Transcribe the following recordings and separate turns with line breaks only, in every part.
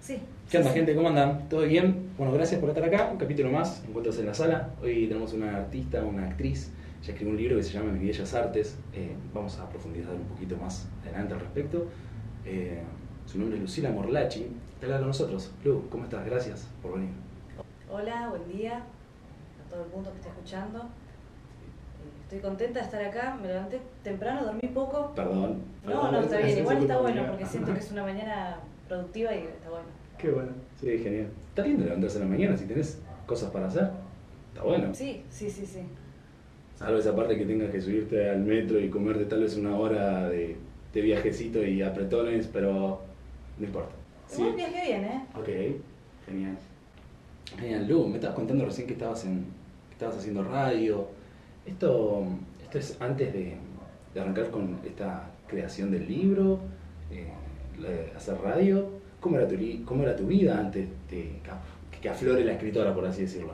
Sí.
¿Qué onda,
sí,
gente? ¿Cómo andan? ¿Todo bien? Bueno, gracias por estar acá. Un capítulo más. Encuentros en la sala. Hoy tenemos una artista, una actriz. Ella escribió un libro que se llama Mis Bellas Artes. Eh, vamos a profundizar un poquito más adelante al respecto. Eh, su nombre es Lucila Morlachi. Está acá con nosotros. Lu, ¿cómo estás? Gracias por venir.
Hola, buen día a todo el mundo que está escuchando. Eh, Estoy contenta de estar acá. Me levanté temprano, dormí poco.
Perdón.
No, no, está bien. Igual está bueno porque siento que
es
una mañana productiva y está bueno.
Qué bueno. Sí, genial. Está lindo levantarse en la mañana si tenés cosas para hacer. Está bueno.
Sí, sí, sí, sí.
Salvo esa parte que tengas que subirte al metro y comerte tal vez una hora de, de viajecito y apretones, pero no importa.
Igual viajé bien, ¿eh?
Ok, genial. Genial, Lu, me estabas contando recién que estabas, en, que estabas haciendo radio. Esto, esto es antes de, de arrancar con esta creación del libro, eh, hacer radio. ¿Cómo era tu, cómo era tu vida antes de que, que aflore la escritora, por así decirlo?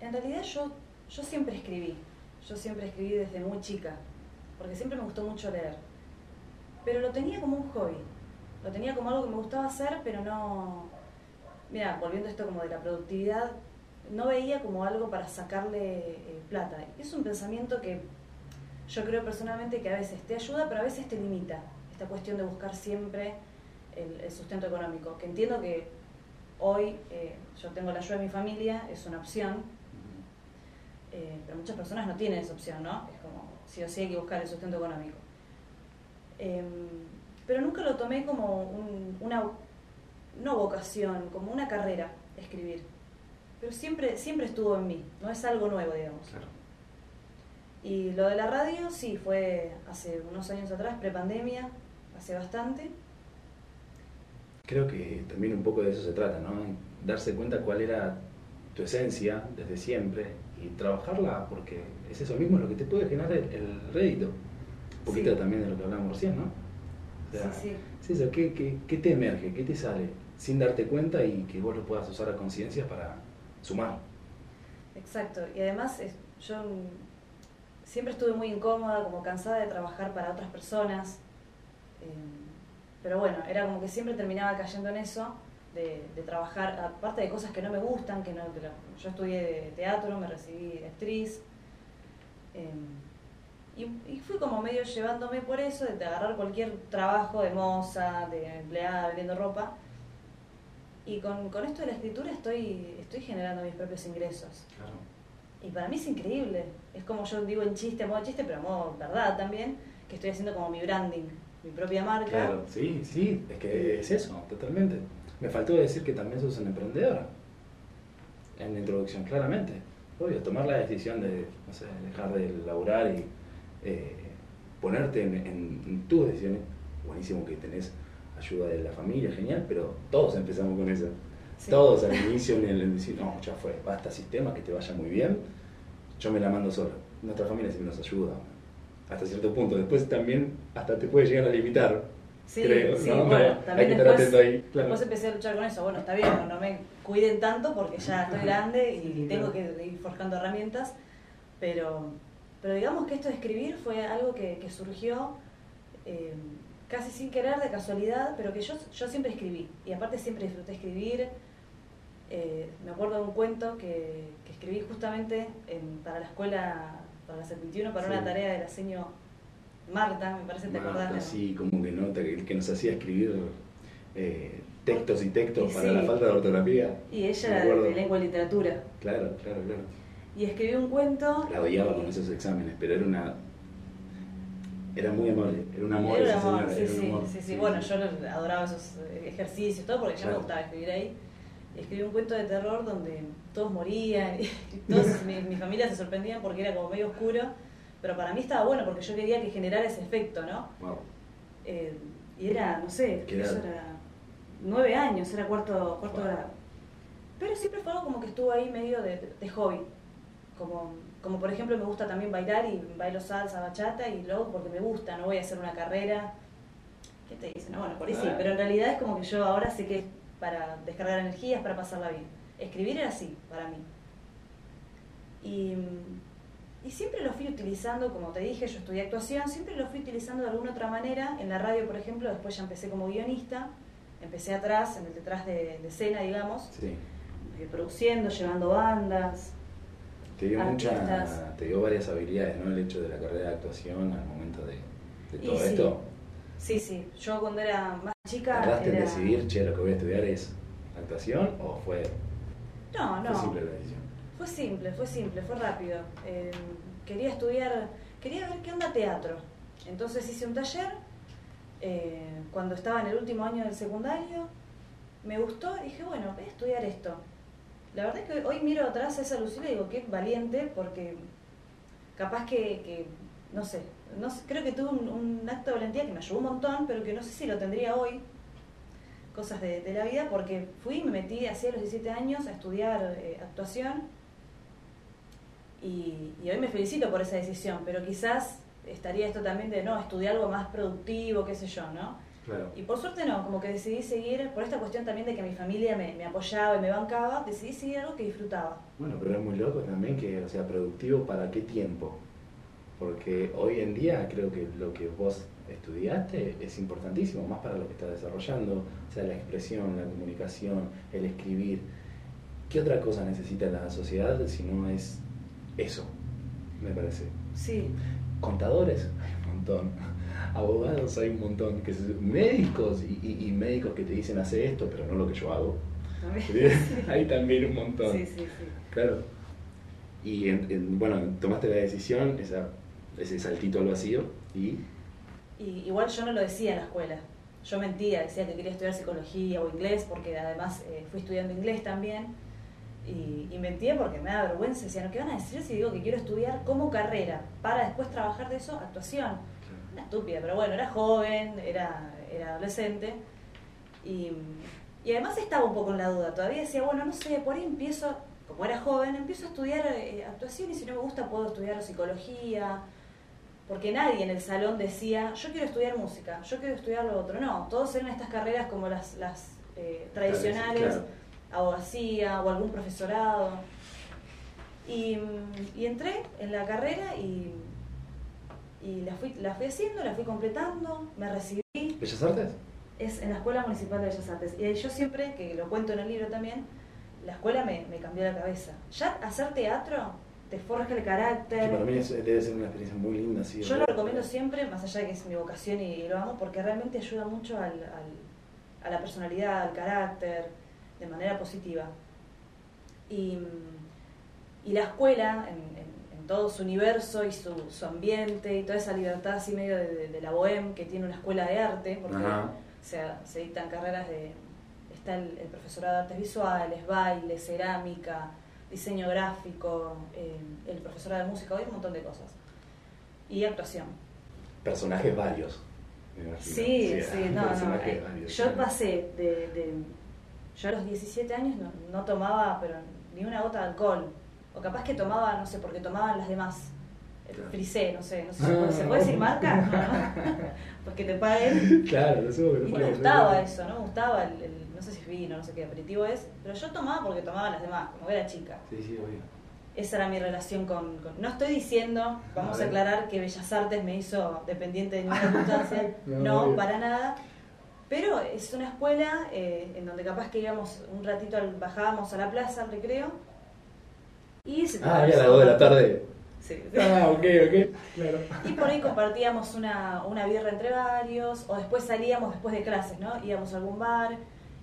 En realidad yo, yo siempre escribí. Yo siempre escribí desde muy chica. Porque siempre me gustó mucho leer. Pero lo tenía como un hobby. Lo tenía como algo que me gustaba hacer, pero no... Mira, volviendo a esto como de la productividad, no veía como algo para sacarle eh, plata. Es un pensamiento que yo creo personalmente que a veces te ayuda, pero a veces te limita. Esta cuestión de buscar siempre el, el sustento económico. Que entiendo que hoy eh, yo tengo la ayuda de mi familia, es una opción, eh, pero muchas personas no tienen esa opción, ¿no? Es como, sí o sí hay que buscar el sustento económico. Em, pero nunca lo tomé como un- una, no vocación, como una carrera, escribir. Pero siempre, siempre estuvo en mí, no es algo nuevo, digamos.
Claro.
Y lo de la radio, sí, fue hace unos años atrás, prepandemia, hace bastante.
Creo que también un poco de eso se trata, ¿no? Darse cuenta cuál era tu esencia desde siempre y trabajarla porque es eso mismo lo que te puede generar el, el rédito. Un poquito
Sí.
también de lo que hablábamos recién, ¿no? O sea,
Sí, sí.
es eso, ¿qué, qué, qué te emerge? ¿Qué te sale? Sin darte cuenta y que vos lo puedas usar a conciencia para sumar.
Exacto, y además yo siempre estuve muy incómoda, como cansada de trabajar para otras personas, pero bueno, era como que siempre terminaba cayendo en eso, de, de trabajar, aparte de cosas que no me gustan, que no, que yo estudié teatro, me recibí de actriz, eh, y, y fui como medio llevándome por eso, de agarrar cualquier trabajo de moza, de empleada, vendiendo ropa, y con, con esto de la escritura estoy, estoy generando mis propios ingresos.
Claro.
Y para mí es increíble. Es como yo digo en chiste, a modo chiste, pero a modo verdad también, que estoy haciendo como mi branding, mi propia marca.
Claro, sí, sí, es que es eso, totalmente. Me faltó decir que también sos una emprendedora. En la introducción, claramente. Obvio, tomar la decisión de, no sé, dejar de laburar y eh, ponerte en, en- en tus decisiones. Buenísimo que tenés ayuda de la familia, genial, pero todos empezamos con eso.
Sí.
Todos al inicio en el decir, no, ya fue, basta sistema, que te vaya muy bien, yo me la mando solo. Nuestra familia siempre nos ayuda, hasta cierto punto. Después también hasta te puede llegar a limitar,
Sí,
creo,
sí,
¿no?
bueno,
Hay
también
que estar
después,
atento ahí, claro.
después empecé a luchar con eso. Bueno, está bien, no, no me cuiden tanto porque ya estoy grande y
sí,
tengo
claro.
que ir forjando herramientas, pero, pero digamos que esto de escribir fue algo que, que surgió eh, casi sin querer, de casualidad, pero que yo, yo siempre escribí. Y aparte siempre disfruté escribir. Eh, me acuerdo de un cuento que, que escribí justamente en- para la escuela, para la 71, para
Sí.
una tarea de la seño Marta, me parece, ¿te acordás?
Marta,
no?
sí, como que nota que, que nos hacía escribir eh, textos y textos
Y
para
sí.
la falta de ortografía.
Y ella era de lengua y literatura.
Claro, claro, claro.
Y escribí un cuento.
La odiaba
y-
con esos exámenes, pero era una. Era muy amable, era un amor
Era
esa
un amor,
señora,
sí, sí, sí, sí. Bueno, yo adoraba esos eh, ejercicios, todo, porque ya me gustaba escribir ahí. Escribí un cuento de terror donde todos morían y todos, mi, mi familia se sorprendían porque era como medio oscuro. Pero para mí estaba bueno porque yo quería que generara ese efecto, ¿no?
Wow.
Eh, y era, no sé,
¿Qué
eso era nueve años, era cuarto, cuarto
Wow.
grado. Pero siempre fue algo como que estuvo ahí medio de, de hobby. Como, como por ejemplo me gusta también bailar y bailo salsa, bachata y luego porque me gusta, no voy a hacer una carrera. ¿Qué te dicen? No, bueno, por ahí sí, pero en realidad es como que yo ahora sé que es para descargar energías, para pasarla bien. Escribir era así, para mí. Y, y siempre lo fui utilizando, como te dije, yo estudié actuación, siempre lo fui utilizando de alguna otra manera. En la radio, por ejemplo, después ya empecé como guionista. empecé atrás, en el detrás de, de escena, digamos,
Sí.
eh, produciendo, llevando bandas.
Te dio, mucha, te dio varias habilidades, ¿no? El hecho de la carrera de actuación al momento de, todo esto.
Sí, sí, yo cuando era más chica...
¿Tardaste en
era-
decidir, che, lo que voy a estudiar es actuación o fue,
No, no.
fue simple la decisión?
Fue simple, fue simple, fue rápido. Eh, quería estudiar, quería ver qué onda teatro. Entonces hice un taller eh, cuando estaba en el último año del secundario. Me gustó y dije, bueno, voy a estudiar esto. La verdad es que hoy miro atrás a esa Lucila y digo, qué valiente, porque capaz que, que, no sé, no sé, creo que tuve un, un acto de valentía que me ayudó un montón, pero que no sé si lo tendría hoy, cosas de, de la vida, porque fui y me metí hacia los 17 años a estudiar eh, actuación y, y hoy me felicito por esa decisión, pero quizás estaría esto también de no, estudiar algo más productivo, qué sé yo, ¿no?
Claro.
Y por suerte no, como que decidí seguir, por esta cuestión también de que mi familia me, me apoyaba y me bancaba, decidí seguir algo que disfrutaba.
Bueno, pero es muy loco también que, o sea, productivo para qué tiempo. Porque hoy en día creo que lo que vos estudiaste es importantísimo, más para lo que estás desarrollando, o sea, la expresión, la comunicación, el escribir. ¿Qué otra cosa necesita la sociedad si no es eso? Me parece.
Sí,
Contadores, hay un montón. Abogados hay un montón. Que médicos y, y- y médicos que te dicen hace esto, pero no lo que yo hago. hay también un montón.
Sí, sí, sí.
Claro. Y en- en- bueno, tomaste la decisión, esa, ese saltito al vacío, y
Y igual yo no lo decía en la escuela. Yo mentía, decía que quería estudiar psicología o inglés, porque además eh, fui estudiando inglés también. Y, y mentía porque me da vergüenza. Decían, ¿qué van a decir si digo que quiero estudiar como carrera para después trabajar de eso actuación? Una estúpida, pero bueno, era joven, era, era adolescente. Y, y además estaba un poco en la duda. Todavía decía, bueno, no sé, por ahí empiezo, como era joven, empiezo a estudiar eh, actuación y si no me gusta puedo estudiar psicología. Porque nadie en el salón decía, yo quiero estudiar música, yo quiero estudiar lo otro. No, todos eran estas carreras como las, las eh, tradicionales,
Claro.
abogacía o algún profesorado. Y, mm, y entré en la carrera y, y la, fui, la fui haciendo, la fui completando, me recibí.
¿Bellas Artes?
Es en la Escuela Municipal de Bellas Artes. Y yo siempre, que lo cuento en el libro también, la escuela me, me cambió la cabeza. Ya hacer teatro te forja el carácter.
Que para mí es- debe ser una experiencia muy linda, sí.
Yo lo recomiendo siempre, más allá de que es mi vocación y, lo amo, porque realmente ayuda mucho al, al- a la personalidad, al carácter, de manera positiva. Y, y la escuela, en, en- en todo su universo y su, su ambiente y toda esa libertad así medio de, de- de la bohem que tiene una escuela de arte, porque se dictan carreras de... Está el, el profesorado de artes visuales, baile, cerámica, diseño gráfico, eh, el profesorado de música, hay un montón de cosas. Y actuación.
Personajes varios. me.
Sí, sí, no, no.
personajes
eh,
varios,
Yo
claro.
pasé de, de- Yo a los 17 años no, no tomaba pero ni una gota de alcohol. O capaz que tomaba, no sé, porque tomaban las demás.
Claro.
frisé, no sé, no sé, ¿se puede- ¿se puede decir marca? No, ¿no? Porque te paguen.
Claro, lo supongo que
Y me gustaba eso, no me gustaba el, el- no sé si es vino, no sé qué aperitivo es, pero yo tomaba porque tomaban las demás, como era chica.
Sí, sí, obvio.
Esa era mi relación con, con- No estoy diciendo, vamos
A
aclarar que Bellas Artes me hizo dependiente de ninguna circunstancia,
No,
para nada. Pero es una escuela eh, en donde capaz que íbamos un ratito, al- bajábamos a la plaza, al recreo. Y se
Ah, ya a las 2 de la tarde.
Sí.
Ah, ok, ok. Claro.
Y por ahí compartíamos una, una birra entre varios, o después salíamos después de clases, ¿no? Íbamos a algún bar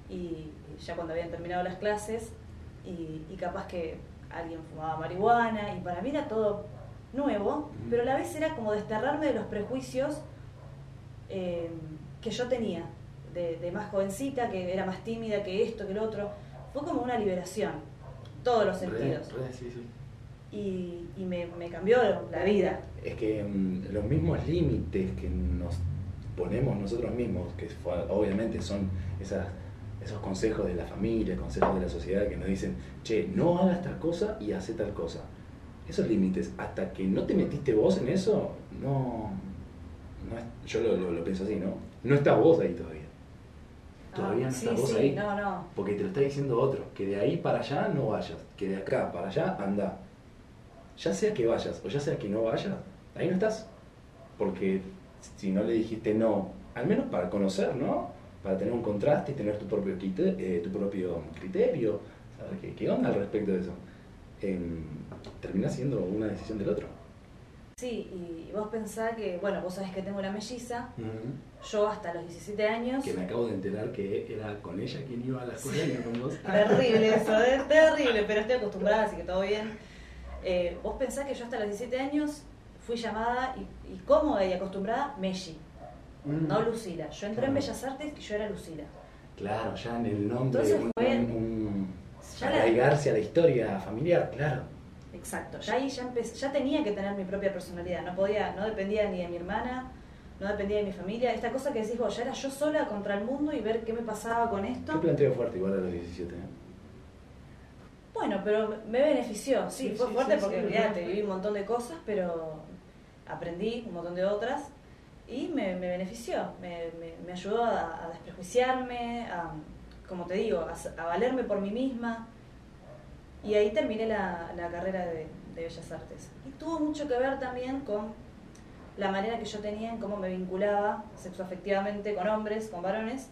y, ya cuando habían terminado las clases, y, y capaz que alguien fumaba marihuana, y para mí era todo nuevo, pero a la vez era como desterrarme de los prejuicios eh, que yo tenía, de, de más jovencita, que era más tímida que esto, que lo otro. Fue como una liberación, todos los sentidos.
Re, re, sí, sí.
Y, y me, me cambió la vida.
Es que mm, los mismos límites que nos ponemos nosotros mismos, que obviamente son esas, esos consejos de la familia, consejos de la sociedad que nos dicen, che, no hagas tal cosa y hace tal cosa. Esos límites, hasta que no te metiste vos en eso, no. no es- yo lo, lo- lo pienso así, ¿no? No estás vos ahí todavía. Todavía
Ah,
no
sí,
estás vos
sí,
ahí.
no, no.
Porque te lo está diciendo otro, que de ahí para allá no vayas, que de acá para allá anda. Ya sea que vayas o ya sea que no vayas, ahí no estás. Porque si no le dijiste no, al menos para conocer, ¿no? Para tener un contraste y tener tu propio, eh, tu propio criterio. ¿Sabes? ¿Qué, ¿Qué, onda al respecto de eso? Em, termina siendo una decisión del otro.
Sí, y vos pensás que, bueno, vos sabés que tengo la melliza, yo hasta los 17 años...
Que me acabo de enterar que era con ella quien iba a la escuela y no con vos.
terrible eso, es terrible, pero estoy acostumbrada, así que todo bien. Eh, vos pensás que yo hasta los 17 años fui llamada y, cómoda y acostumbrada Melli, mm. no Lucila. Yo entré en Bellas Artes y yo era Lucila.
Claro, ya en el nombre, Entonces fue, un, arraigarse a la historia familiar, claro.
Exacto, ya ahí ya, empecé, ya tenía que tener mi propia personalidad, no podía, no dependía ni de mi hermana, no dependía de mi familia. Esta cosa que decís vos, ya era yo sola contra el mundo y ver qué me pasaba con esto.
Qué planteo fuerte igual a los 17, ¿eh?
Bueno, pero me benefició, sí, fue fuerte porque te viví un montón de cosas, pero aprendí un montón de otras y me, benefició, me, me, ayudó a, desprejuiciarme, a, como te digo, a valerme por mí misma y ahí terminé la, carrera de, Bellas Artes. Y tuvo mucho que ver también con la manera que yo tenía en cómo me vinculaba sexoafectivamente con hombres, con varones.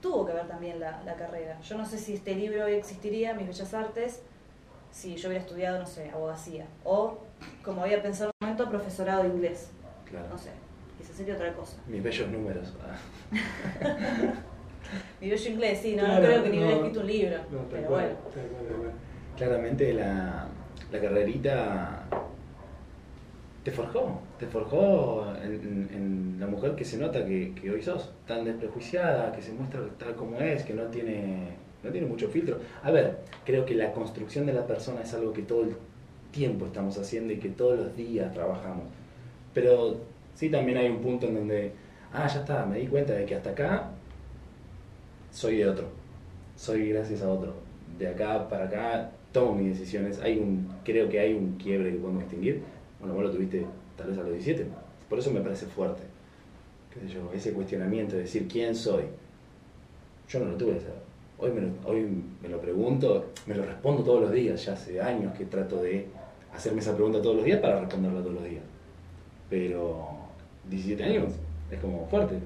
Tuvo que ver también la, carrera. Yo no sé si este libro hoy existiría, Mis Bellas Artes, si yo hubiera estudiado, no sé, abogacía. O, como había pensado en un momento, profesorado de inglés. Claro. No sé, sería otra cosa.
Mis bellos números.
Mi bello inglés, sí, no, creo que ni hubiera escrito un libro. pero bueno
claramente la, la carrerita te forjó, te forjó en, la mujer que se nota que, hoy sos, tan desprejuiciada, que se muestra tal como es, que no tiene, no tiene mucho filtro. A ver, creo que la construcción de la persona es algo que todo el tiempo estamos haciendo y que todos los días trabajamos. Pero sí también hay un punto en donde, ah, ya está, me di cuenta de que hasta acá soy de otro, soy gracias a otro. De acá para acá tomo mis decisiones, hay un, creo que hay un quiebre que podemos distinguir. Bueno, vos lo tuviste tal vez a los 17, por eso me parece fuerte. ¿Qué yo? Ese cuestionamiento de decir quién soy. Yo no lo tuve Hoy me, lo, hoy me lo pregunto, me lo respondo todos los días, ya hace años que trato de hacerme esa pregunta todos los días para responderla todos los días. Pero 17 años es como fuerte.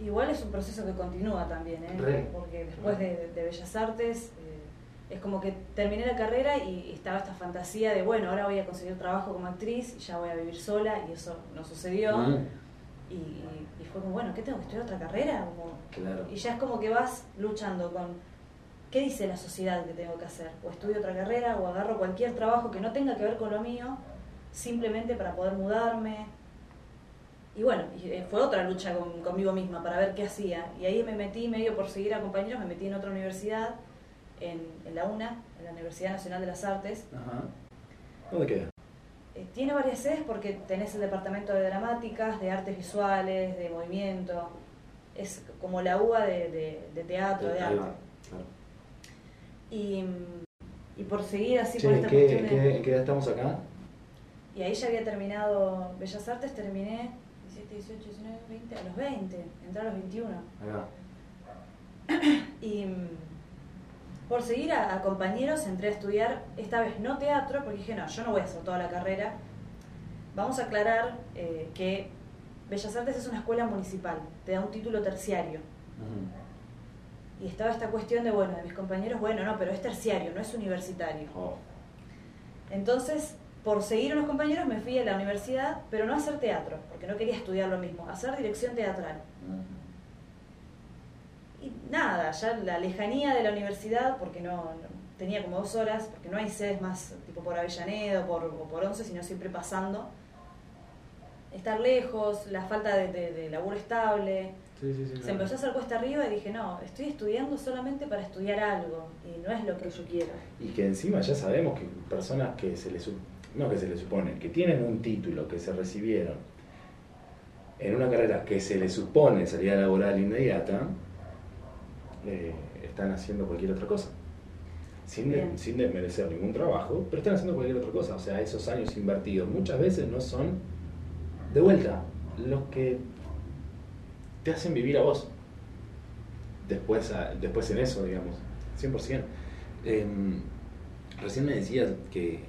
Igual es un proceso que continúa también, ¿eh? porque después de, de Bellas Artes es como que terminé la carrera y estaba esta fantasía de, bueno, ahora voy a conseguir trabajo como actriz y ya voy a vivir sola y eso no sucedió. Mm. Y, fue como, bueno, ¿qué tengo que estudiar otra carrera? Y ya es como que vas luchando con, ¿qué dice la sociedad que tengo que hacer? O estudio otra carrera o agarro cualquier trabajo que no tenga que ver con lo mío, simplemente para poder mudarme. Y bueno, eh, fue otra lucha conmigo misma para ver qué hacía. Y ahí me metí, medio por seguir a compañeros, me metí en otra universidad en, la UNA, en la Universidad Nacional de las Artes.
Ajá. ¿Dónde queda?
Eh, tiene varias sedes porque tenés el departamento de dramáticas, de artes visuales, de movimiento. Es como la UA de, teatro, de, arte. Y, por seguir así por esta
¿qué, ¿qué, edad estamos acá?
Y ahí ya había terminado Bellas Artes, terminé 17, 18, 19, 20, a los 20, entré a los 21. y por seguir a, compañeros entré a estudiar, esta vez no teatro, porque dije, no, yo no voy a hacer toda la carrera. Vamos a aclarar eh, que Bellas Artes es una escuela municipal, te da un título terciario. Y estaba esta cuestión de, bueno, de mis compañeros, bueno, no, pero es terciario, no es universitario. Oh. Entonces, por seguir unos compañeros me fui a la universidad, pero no a hacer teatro, porque no quería estudiar lo mismo, a hacer dirección teatral y nada, ya la lejanía de la universidad, porque no, tenía como dos horas, porque no hay sedes más tipo por Avellaneda o por, o por Once, sino siempre pasando. Estar lejos, la falta de, laburo estable. se empezó a hacer cuesta arriba y dije, no, estoy estudiando solamente para estudiar algo y no es lo que yo quiero.
Y que encima ya sabemos que personas que se les, no que se les supone, que tienen un título, que se recibieron en una carrera que se les supone salida laboral inmediata, eh, están haciendo cualquier otra cosa. Sin, sin desmerecer ningún trabajo, pero están haciendo cualquier otra cosa. O sea, esos años invertidos muchas veces no son de vuelta los que te hacen vivir a vos. Después, después en eso, digamos, 100%. Em, recién me decías que,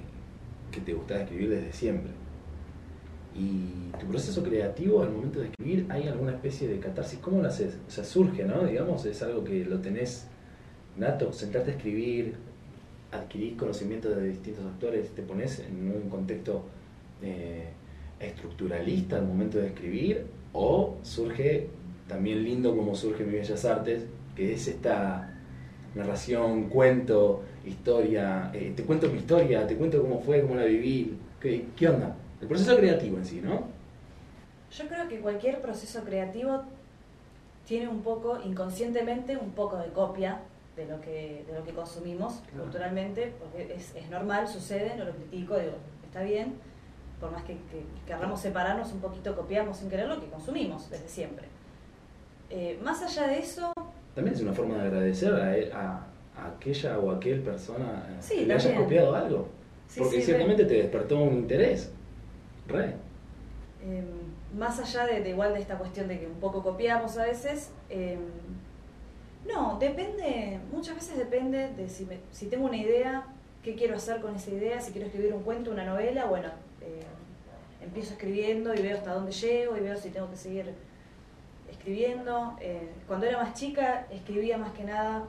que te gustaba escribir desde siempre. Y tu proceso creativo al momento de escribir, ¿hay alguna especie de catarsis? ¿Cómo lo haces? O sea, surge, ¿no? Digamos, es algo que lo tenés nato, sentarte a escribir, adquirís conocimiento de distintos actores, te pones en un contexto eh, estructuralista al momento de escribir, o surge también lindo como surge Mi Bellas Artes, que es esta narración, cuento, historia, eh, te cuento mi historia, te cuento cómo fue, cómo la viví, ¿qué, qué onda? El proceso creativo en sí, ¿no?
Yo creo que cualquier proceso creativo tiene un poco, inconscientemente, un poco de copia de lo que, de lo que consumimos culturalmente, porque es, es, normal, sucede, no lo critico, digo, está bien, por más que, que, querramos separarnos un poquito, copiamos sin querer lo que consumimos desde siempre. Eh, más allá de eso...
También es una forma de agradecer a, a, aquella o aquel persona
eh, sí,
que le haya copiado algo.
Sí,
porque
sí,
ciertamente te despertó un interés. Re.
Eh, más allá de, de, igual de esta cuestión de que un poco copiamos a veces, eh, no, depende, muchas veces depende de si, me, si tengo una idea, qué quiero hacer con esa idea, si quiero escribir un cuento, una novela, bueno, eh, empiezo escribiendo y veo hasta dónde llego y veo si tengo que seguir escribiendo. Eh, cuando era más chica escribía más que nada,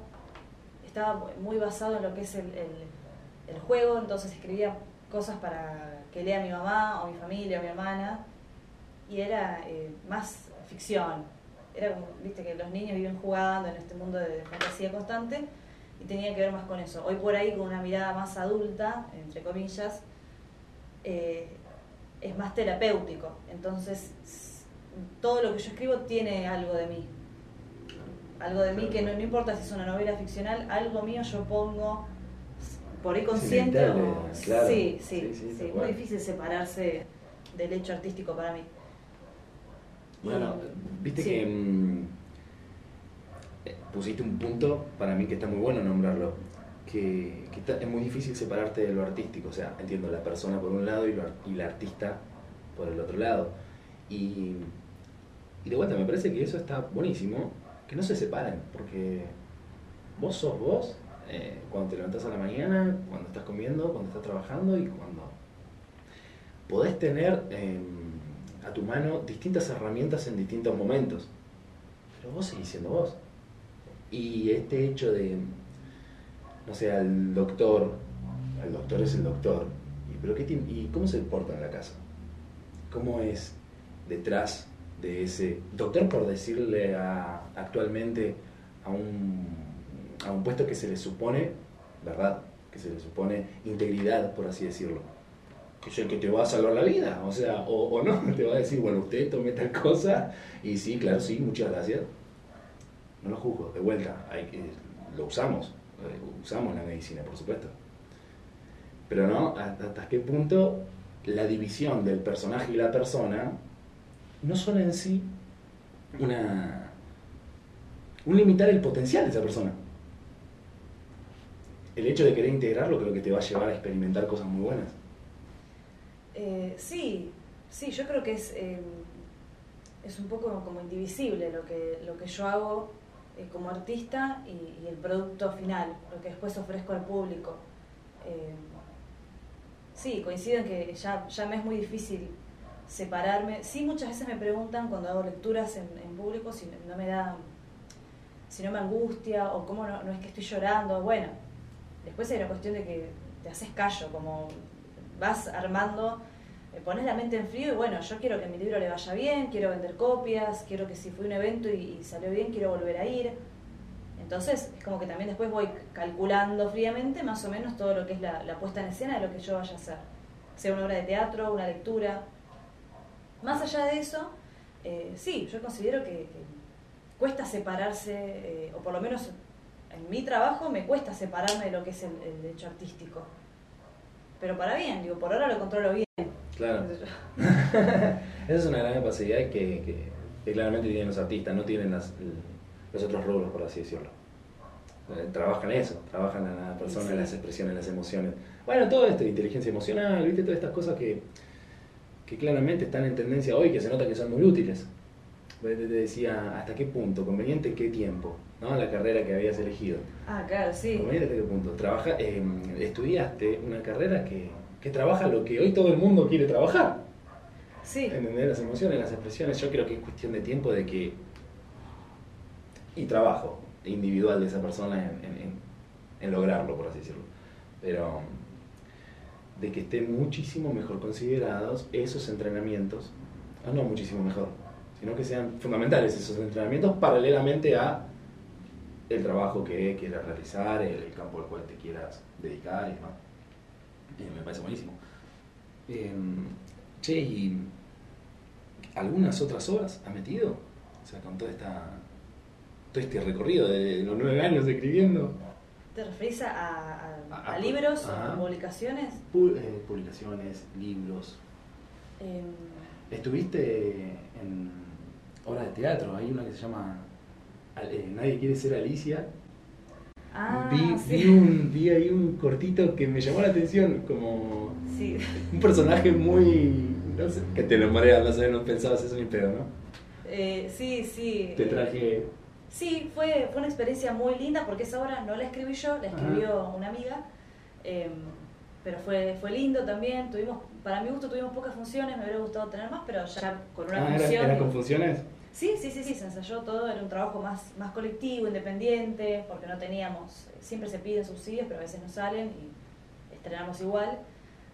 estaba muy basado en lo que es el, el, el juego, entonces escribía cosas para que lea mi mamá o mi familia o mi hermana y era eh, más ficción era como, viste, que los niños viven jugando en este mundo de fantasía constante y tenía que ver más con eso. Hoy por ahí, con una mirada más adulta, entre comillas, eh, es más terapéutico. Entonces, todo lo que yo escribo tiene algo de mí. Algo de mí que no, no importa si es una novela ficcional, algo mío yo pongo por ahí consciente o...
Claro.
Sí, sí, sí, sí, sí. muy difícil separarse del hecho artístico para mí.
Bueno, viste sí. que mmm, pusiste un punto para mí que está muy bueno nombrarlo, que, que está, es muy difícil separarte de lo artístico, o sea, entiendo la persona por un lado y, lo, y la artista por el otro lado. Y, y de vuelta, me parece que eso está buenísimo, que no se separen, porque vos sos vos eh, cuando te levantás a la mañana, cuando estás comiendo, cuando estás trabajando y cuando podés tener... Eh, a tu mano distintas herramientas en distintos momentos. Pero vos seguís siendo vos. Y este hecho de, no sé, al doctor, el doctor es el doctor, ¿y, pero qué ¿y cómo se porta en la casa? ¿Cómo es detrás de ese doctor, por decirle actualmente a un, a un puesto que se le supone, ¿verdad? Que se le supone integridad, por así decirlo que es el que te va a salvar la vida, o sea, o, o, no, te va a decir, bueno, usted tome tal cosa, y sí, claro, sí, muchas gracias. No lo juzgo, de vuelta, hay que, lo usamos, usamos la medicina, por supuesto. Pero no, hasta qué punto la división del personaje y la persona no son en sí una, un limitar el potencial de esa persona. El hecho de querer integrarlo creo que te va a llevar a experimentar cosas muy buenas.
Eh, sí, sí, yo creo que es, eh, es un poco como indivisible lo que, lo que yo hago eh, como artista y, el producto final, lo que después ofrezco al público. sí, coincido en que ya, ya me es muy difícil separarme. Sí, muchas veces me preguntan cuando hago lecturas en, en público si no me da, si no me angustia o cómo no, no es que estoy llorando. Bueno, después hay una cuestión de que te haces callo, como vas armando, eh, pones la mente en frío y bueno, yo quiero que mi libro le vaya bien, quiero vender copias, quiero que si fue un evento y, salió bien, quiero volver a ir. Entonces es como que también después voy calculando fríamente más o menos todo lo que es la, la puesta en escena de lo que yo vaya a hacer. Sea una obra de teatro, una lectura. Más allá de eso, eh, sí, yo considero que, que cuesta separarse, eh, o por lo menos en mi trabajo me cuesta separarme de lo que es el, el hecho artístico pero para bien, digo, por ahora lo controlo bien.
Claro. Esa es una gran capacidad que, que, que, claramente tienen los artistas, no tienen las, los otros rubros, por así decirlo. Eh, trabajan eso, trabajan a la persona, sí. las expresiones, las emociones. Bueno, todo esto, inteligencia emocional, viste, todas estas cosas que, que claramente están en tendencia hoy, que se nota que son muy útiles. Te decía, ¿hasta qué punto? ¿Conveniente qué tiempo? ¿no? La carrera que habías elegido.
Ah, claro, sí.
¿Conveniente hasta qué punto? Trabaja, eh, estudiaste una carrera que, que trabaja lo que hoy todo el mundo quiere trabajar.
Sí.
Entender las emociones, las expresiones. Yo creo que es cuestión de tiempo de que. y trabajo individual de esa persona en, en- en- en lograrlo, por así decirlo. Pero. De que estén muchísimo mejor considerados esos entrenamientos. ah, no muchísimo mejor, sino que sean fundamentales esos entrenamientos paralelamente a el trabajo que quieras realizar, el, campo al cual te quieras dedicar y demás. Y me parece buenísimo. Em, che, ¿y algunas otras obras has metido? O sea, con toda esta, todo este recorrido de los nueve años escribiendo.
¿Te referís a, a-
A-
a
a-
libros o publicaciones?
Pu- eh, publicaciones, libros.
Em,
Estuviste en obras de teatro, hay una que se llama eh, Nadie quiere ser Alicia.
ah,
vi,
sí.
vi, un, vi ahí un cortito que me llamó la atención, como
Sí.
un personaje muy... No sé, que te lo marean, no sé, no pensabas eso ni pedo, ¿no?
Eh, sí, sí.
Te traje...
Sí, fue, fue una experiencia muy linda porque esa obra no la escribí yo, la escribió una amiga. em, pero fue, fue lindo también. Tuvimos, para mi gusto tuvimos pocas funciones, me hubiera gustado tener más, pero ya con una
Ah, ¿era,
función.
era con funciones?
Sí, sí, sí, sí, se ensayó todo, era un trabajo más, más colectivo, independiente, porque no teníamos, siempre se piden subsidios, pero a veces no salen y estrenamos igual.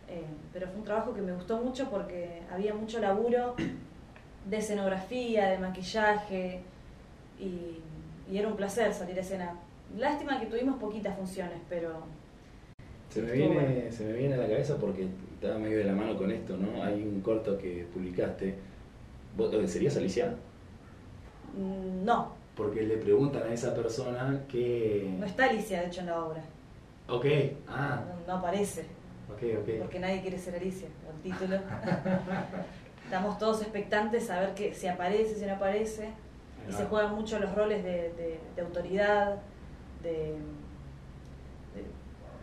Eh, pero fue un trabajo que me gustó mucho porque había mucho laburo de escenografía, de maquillaje y, y era un placer salir a escena. Lástima que tuvimos poquitas funciones, pero
Se me, viene,
bueno.
se me viene a la cabeza porque estaba medio de la mano con esto, ¿no? Hay un corto que publicaste. ¿Vos eh, serías Alicia?
mm, no,
Porque le preguntan a esa persona que...
no está Alicia de hecho en la obra,
Ok, ah,
no, no aparece.
ok, ok.
porque nadie quiere ser Alicia, el título. Estamos todos expectantes a ver que, si aparece, si no aparece. Y se juegan mucho los roles de, de- de autoridad, de,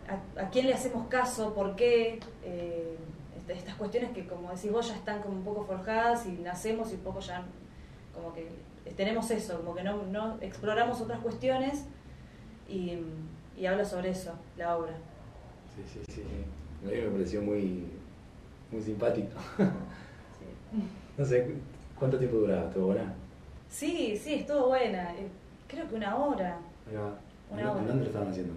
a, a quién le hacemos caso, por qué. eh, este- estas cuestiones que, como decís vos, ya están como un poco forjadas y nacemos y un poco ya como que tenemos eso, como que no, no exploramos otras cuestiones y, y habla sobre eso, la obra.
Sí, sí, sí. A mí me pareció muy, muy simpático.
Sí.
No sé, ¿cuánto tiempo duraba? ¿Estuvo buena?
Sí, sí, estuvo buena. Eh, Creo que una hora. Una
¿En-
hora.
¿En dónde lo estaban haciendo?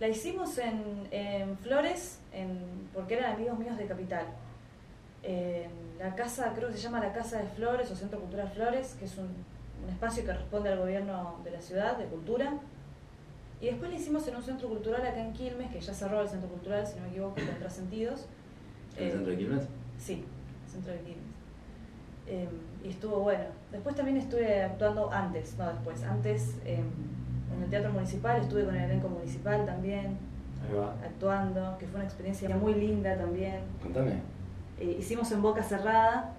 La hicimos en, en Flores, en, porque eran amigos míos de Capital. La casa, creo que se llama la Casa de Flores o Centro Cultural Flores, que es un, un espacio que responde al gobierno de la ciudad, de cultura. Y después la hicimos en un centro cultural acá en Quilmes, que ya cerró el centro cultural, si no me equivoco, Contrasentidos.
¿En el
Eh,
centro de Quilmes?
Sí, centro de Quilmes. Eh, y estuvo bueno. Después también estuve actuando antes, no después. Antes eh, en el Teatro Municipal, estuve con el elenco municipal también,
Ahí va.
actuando, que fue una experiencia muy linda también.
Contame.
Eh, hicimos en Boca Cerrada,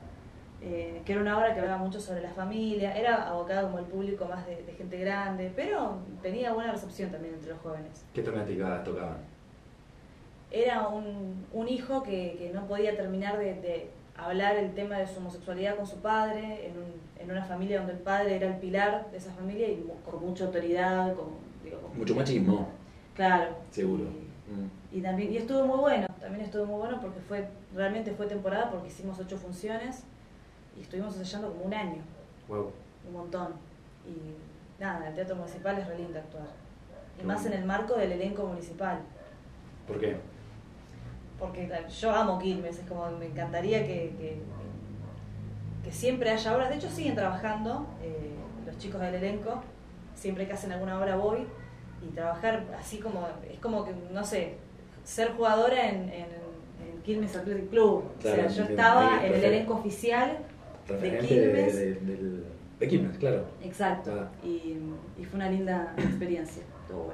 eh, que era una obra que hablaba mucho sobre la familia, era abocada como al público más de, de gente grande, pero tenía buena recepción también entre los jóvenes.
¿Qué temática tocaban?
era un, un hijo que, que no podía terminar de, de hablar el tema de su homosexualidad con su padre, en, un- en una familia donde el padre era el pilar de esa familia y con mucha autoridad, con, digo, con-
Mucho machismo,
Claro.
seguro.
Y,
Mm.
y también y estuvo muy bueno, también estuvo muy bueno porque fue realmente fue temporada porque hicimos ocho funciones y estuvimos ensayando como un año,
Wow.
un montón. Y nada, en el teatro municipal es re lindo actuar. Y
Qué
más en el marco del elenco municipal.
¿Por qué?
Porque yo amo Quilmes, es como me encantaría que, que, que siempre haya obras, de hecho siguen trabajando eh, los chicos del elenco, siempre que hacen alguna obra voy, y trabajar así como, es como que, no sé, ser jugadora en, en, en Quilmes Athletic Club,
Claro,
o sea, yo estaba en el elenco oficial,
Referente
Quilmes.
de, de- del- de Quilmes, claro.
exacto,
Ah.
y, y fue una linda experiencia, estuvo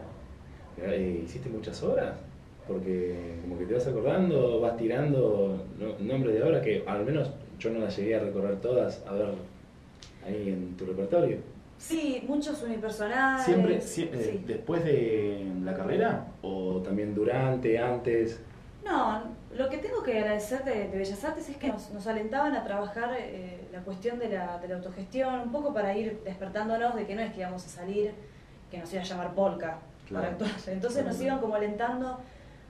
bueno.
¿Hiciste muchas obras? Porque como que te vas acordando, vas tirando no- nombres de obras que al menos yo no las llegué a recorrer todas, a ver ahí en tu repertorio.
Sí, muchos unipersonales.
¿Siempre, sie- eh,
sí.
después de la carrera? ¿O también durante, antes?
No, lo que tengo que agradecer de, de Bellas Artes es que nos, nos alentaban a trabajar eh, la cuestión de la, de la autogestión, un poco para ir despertándonos de que no es que íbamos a salir, que nos iba a llamar Polka
Claro.
para actuar. Entonces
Claro,
nos
claro.
iban como alentando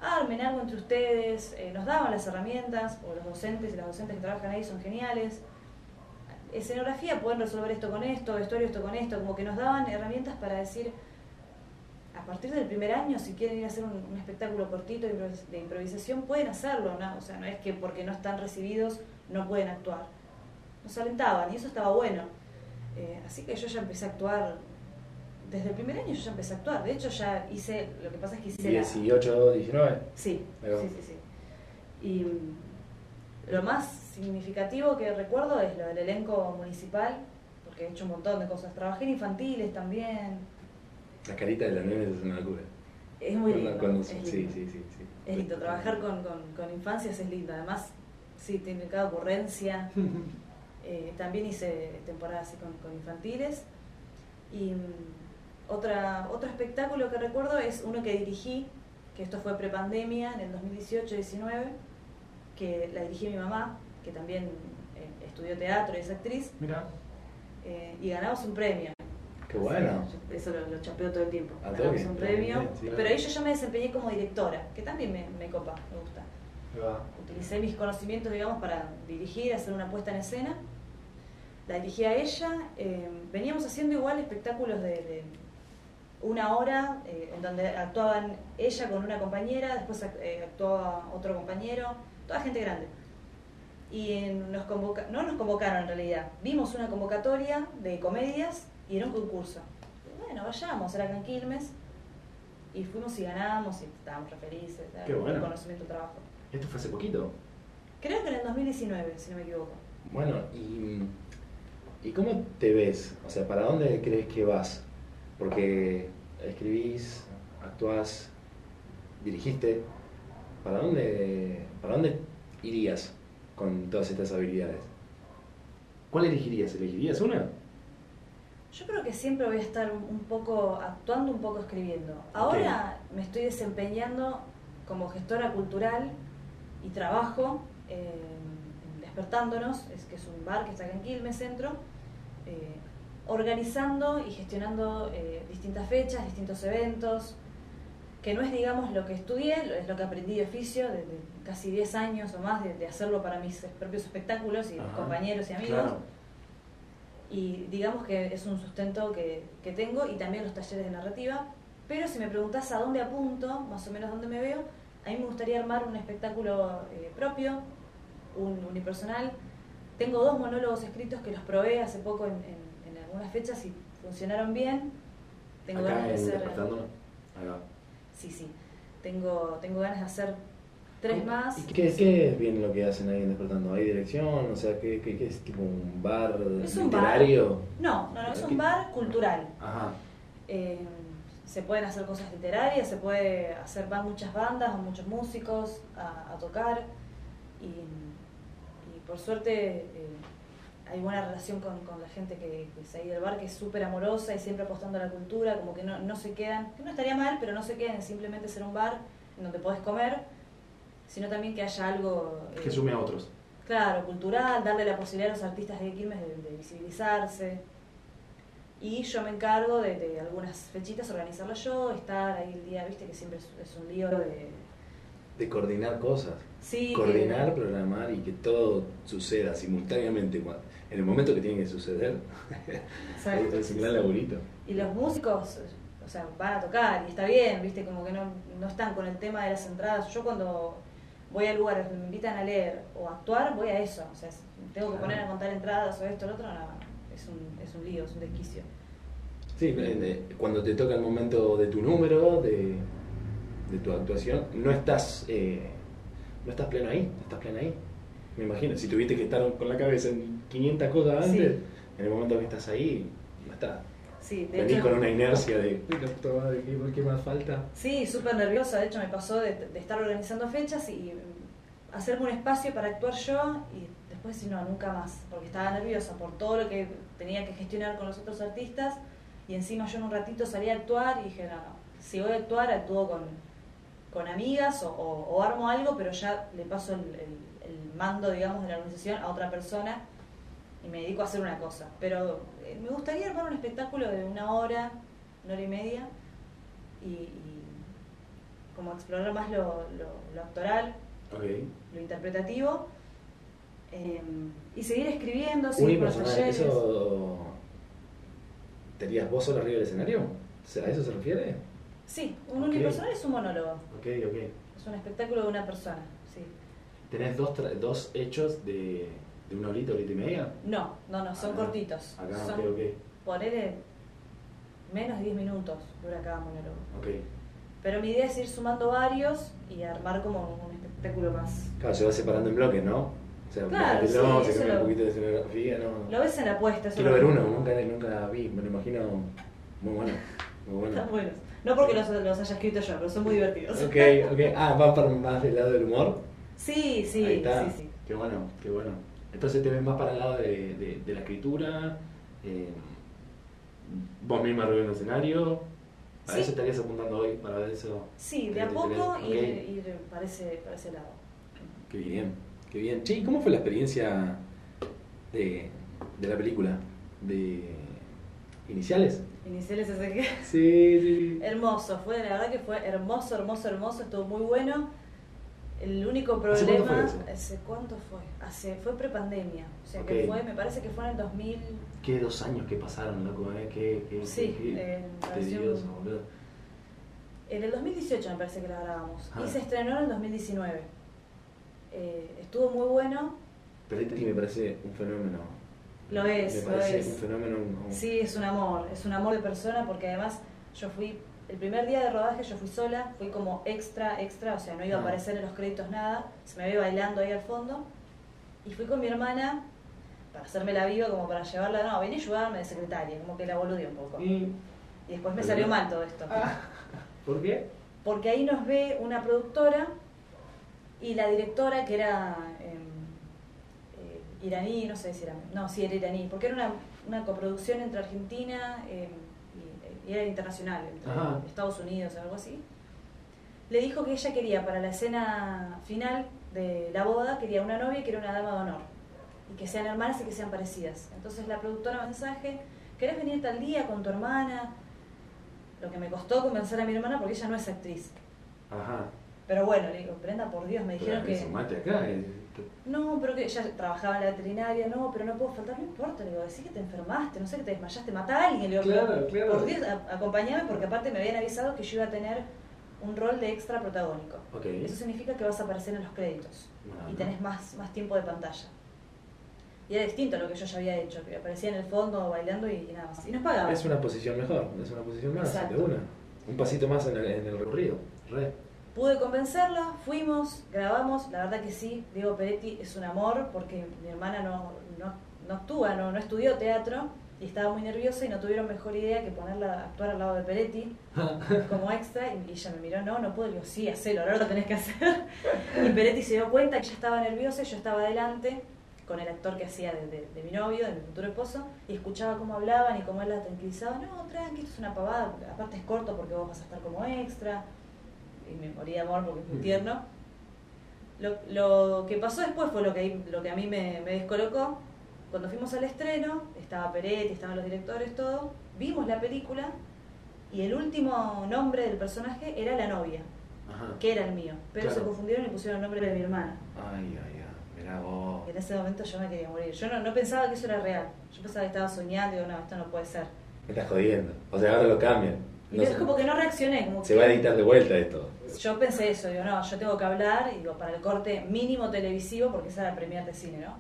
armen algo entre ustedes, eh, nos daban las herramientas, o los docentes y las docentes que trabajan ahí son geniales. Escenografía, pueden resolver esto con esto, vestuario esto con esto, como que nos daban herramientas para decir, a partir del primer año, si quieren ir a hacer un, espectáculo cortito de improvisación, pueden hacerlo, ¿no? O sea, no es que porque no están recibidos no pueden actuar. Nos alentaban y eso estaba bueno. Eh, así que yo ya empecé a actuar, desde el primer año yo ya empecé a actuar. De hecho, ya hice, lo que pasa es que hice...
18, 19.
Sí, sí, sí, sí. Y mm, lo más significativo que recuerdo es lo del elenco municipal, porque he hecho un montón de cosas. Trabajé en infantiles también
la carita de la nena es una locura.
Es muy lindo.
es lindo. Sí, sí, sí,
Es lindo. Trabajar con, con, con, infancias es lindo. Además, sí, tiene cada ocurrencia. eh, también hice temporadas así con, con infantiles. Y mm, otra, otro espectáculo que recuerdo es uno que dirigí, que esto fue prepandemia, en el 2018-19, que la dirigí mi mamá, que también eh, estudió teatro y es actriz.
Mira.
Eh, y ganamos un premio.
Qué bueno.
eso lo, chapeo todo el tiempo. un premio. pero ahí yo ya me desempeñé como directora, que también me, me copa, me gusta. Utilicé mis conocimientos, digamos, para dirigir, hacer una puesta en escena. La dirigí a ella. Eh, veníamos haciendo igual espectáculos de, una hora, eh, en donde actuaban ella con una compañera, después eh, actuaba otro compañero, toda gente grande. Y nos convoca no nos convocaron en realidad, vimos una convocatoria de comedias y era un concurso. bueno, vayamos, era en Quilmes. Y fuimos y ganamos y estábamos re felices.
Qué bueno.
conocimiento trabajo.
¿Esto fue hace poquito?
Creo que en el 2019, si no me equivoco.
Bueno, ¿y, ¿y cómo te ves? O sea, ¿para dónde crees que vas? Porque escribís, actuás, dirigiste. ¿Para dónde, ¿Para dónde irías con todas estas habilidades? ¿Cuál elegirías? ¿Elegirías una?
Yo creo que siempre voy a estar un poco actuando, un poco escribiendo. Ahora me estoy desempeñando como gestora cultural y trabajo en Despertándonos, es que es un bar que está acá en Quilmes Centro, eh, organizando y gestionando eh, distintas fechas, distintos eventos, que no es, digamos, lo que estudié, es lo que aprendí de oficio, de, casi 10 años o más de, hacerlo para mis propios espectáculos y compañeros y amigos y digamos que es un sustento que, que, tengo y también los talleres de narrativa. Pero si me preguntas a dónde apunto, más o menos dónde me veo, a mí me gustaría armar un espectáculo eh, propio, un unipersonal. Tengo dos monólogos escritos que los probé hace poco en, en, algunas fechas y funcionaron bien.
Tengo ganas de hacer.
Sí, sí. Tengo, tengo ganas de hacer tres más.
¿Y qué, qué, es bien lo que hacen ahí en Despertando? ¿Hay dirección? O sea, ¿qué, qué, es tipo un bar
¿Es un literario? No, no, no, es un bar cultural.
Ajá.
Eh, se pueden hacer cosas literarias, se puede hacer, van muchas bandas o muchos músicos a, tocar y, y, por suerte eh, hay buena relación con, con la gente que, que es ahí del bar, que es súper amorosa y siempre apostando a la cultura, como que no, no se quedan, que no estaría mal, pero no se quedan simplemente ser un bar en donde podés comer sino también que haya algo...
que sume a otros.
Claro, cultural, darle la posibilidad a los artistas de Quilmes de, visibilizarse. Y yo me encargo de, algunas fechitas, organizarlo yo, estar ahí el día, viste que siempre es, un lío de...
De coordinar cosas.
Sí.
Coordinar, programar y que todo suceda simultáneamente en el momento que tiene que suceder. Es un gran laburito.
Y los músicos, o sea, van a tocar y está bien, viste, como que no, no están con el tema de las entradas. Yo cuando voy a lugares donde me invitan a leer o a actuar, voy a eso. O sea, tengo que poner a contar entradas o esto o lo otro, no, es un, es un lío, es un desquicio.
Sí, cuando te toca el momento de tu número, de, de tu actuación, no estás, eh, no estás pleno ahí, no estás pleno ahí. Me imagino, si tuviste que estar con la cabeza en 500 cosas antes, en el momento que estás ahí, no estás.
Sí,
de Venís con una inercia de, ¿qué, ¿qué más falta?
Sí, súper nerviosa. De hecho, me pasó de, estar organizando fechas y hacerme un espacio para actuar yo y después decir, no, nunca más. Porque estaba nerviosa por todo lo que tenía que gestionar con los otros artistas y encima yo en un ratito salí a actuar y dije, no, no, si voy a actuar, actúo con, con amigas o, armo algo, pero ya le paso el, el mando, digamos, de la organización a otra persona y me dedico a hacer una cosa. Pero eh, me gustaría armar un espectáculo de una hora, una hora y media, y, como explorar más lo, lo, lo actoral, lo interpretativo, eh, y seguir escribiendo, seguir con.
¿eso tenías vos solo arriba del escenario? ¿A eso se refiere?
Sí, un unipersonal es un monólogo,
Ok, ok.
es un espectáculo de una persona.
¿Tenés dos, tra- dos hechos de, de una horita, horita y media?
No, no, no, son
Ah,
cortitos.
Acá,
son,
ok, ok.
ponele menos de 10 minutos dura cada monólogo.
Ok.
Pero mi idea es ir sumando varios y armar como un espectáculo más.
Claro, se va separando en bloques, ¿no? O sea,
Claro, sí,
se cambia
lo-
un poquito de escenografía, ¿no?
Lo ves en la puesta,
Quiero ver uno, nunca, nunca vi, me lo imagino muy bueno. Muy bueno.
Están buenos. No porque los, los haya escrito yo, pero son muy divertidos.
Ok, ok. Ah, van para más del lado del humor.
Sí, sí,
Ahí está.
sí, sí.
Qué bueno, qué bueno. Entonces te ves más para el lado de, de- de la escritura, eh, vos misma arriba en el escenario. A
Sí.
eso estarías apuntando hoy para ver eso.
Sí, de
¿Qué
a poco ir, ir para, ese, para ese lado.
Qué bien, qué bien. Che, ¿y cómo fue la experiencia de, de la película? ¿De iniciales?
Iniciales ese que...
Sí, sí.
Hermoso, fue, la verdad que fue hermoso, hermoso, hermoso, estuvo muy bueno. El único
¿Hace cuánto
problema,
fue?
¿hace cuánto fue? Hace, fue prepandemia, o sea que fue, me parece que fue en el 2000,
Qué dos años que pasaron, loco, ¿eh? Qué, qué,
Sí,
qué- qué
eh,
tedioso, boludo.
en el 2018 me parece que la grabamos,
Ah.
y se estrenó en el 2019. Eh, estuvo muy bueno,
Pero este me parece un fenómeno.
Lo es,
Me
lo
parece
es.
un fenómeno.
sí, es un amor, es un amor de persona porque además yo fui, el primer día de rodaje yo fui sola, fui como extra, extra, o sea, no iba a
Ah.
aparecer en los créditos nada, se me veía bailando ahí al fondo, y fui con mi hermana para hacerme la viva, como para llevarla, no, vení a ayudarme de secretaria, como que la boludeé un poco.
¿Y
Y después me salió mal todo esto.
por qué?
Porque ahí nos ve una productora y la directora que era em, eh, iraní, no sé si era, no, sí era iraní, porque era una, una coproducción entre Argentina em, y, y era internacional, entre
Ajá.
Estados Unidos o algo así. Le dijo que ella quería para la escena final de la boda, quería una novia que era una dama de honor y que sean hermanas y que sean parecidas. Entonces la productora me mensaje, ¿querés venir tal día con tu hermana? Lo que me costó convencer a mi hermana porque ella no es actriz.
Ajá.
Pero bueno, le digo, Brenda, por Dios, me dijeron
Pero
que...
acá. eh,
No, pero que ella trabajaba en la veterinaria, no, pero no puedo faltar, no importa, le digo, decí que te enfermaste, no sé, que te desmayaste, mata a alguien, le digo,
Claro,
pero,
claro.
por Dios, a- acompáñame porque aparte me habían avisado que yo iba a tener un rol de extra protagónico.
Ok.
Eso significa que vas a aparecer en los créditos y tenés más, más tiempo de pantalla. Y era distinto a lo que yo ya había hecho, que aparecía en el fondo bailando y, y nada más. Y nos pagaban.
Es una posición mejor, es una posición más, de una. Un pasito más en el, en el recorrido. Re.
Pude convencerla, fuimos, grabamos, la verdad que sí, Diego Peretti es un amor porque mi hermana no, no, no actúa, no, no estudió teatro y estaba muy nerviosa y no tuvieron mejor idea que ponerla a actuar al lado de Peretti como extra y, ella me miró, no, no puedo, digo, sí, hacelo, ahora lo tenés que hacer. Y Peretti se dio cuenta que ella estaba nerviosa y yo estaba adelante con el actor que hacía de, de- de mi novio, de mi futuro esposo, y escuchaba cómo hablaban y cómo él la tranquilizaba, no, tranqui, esto es una pavada, aparte es corto porque vos vas a estar como extra y me moría de amor porque es muy tierno. Lo, lo que pasó después fue lo que, lo que a mí me, me descolocó. Cuando fuimos al estreno, estaba Peretti, estaban los directores, todo, vimos la película y el último nombre del personaje era la novia,
Ajá.
que era el mío, pero
Claro.
se confundieron y pusieron el nombre de mi hermana.
Ay, ay, ay. Mirá vos.
En ese momento yo me quería morir. Yo no, no pensaba que eso era real. Yo pensaba que estaba soñando y digo, no, esto no puede ser.
Me estás jodiendo. O sea, ahora lo cambian.
Y
No
es como que no reaccioné. Como
Se
que-
va a editar de vuelta esto.
Yo pensé eso, digo, no, yo tengo que hablar, y digo, para el corte mínimo televisivo, porque esa era la premier de cine, ¿no?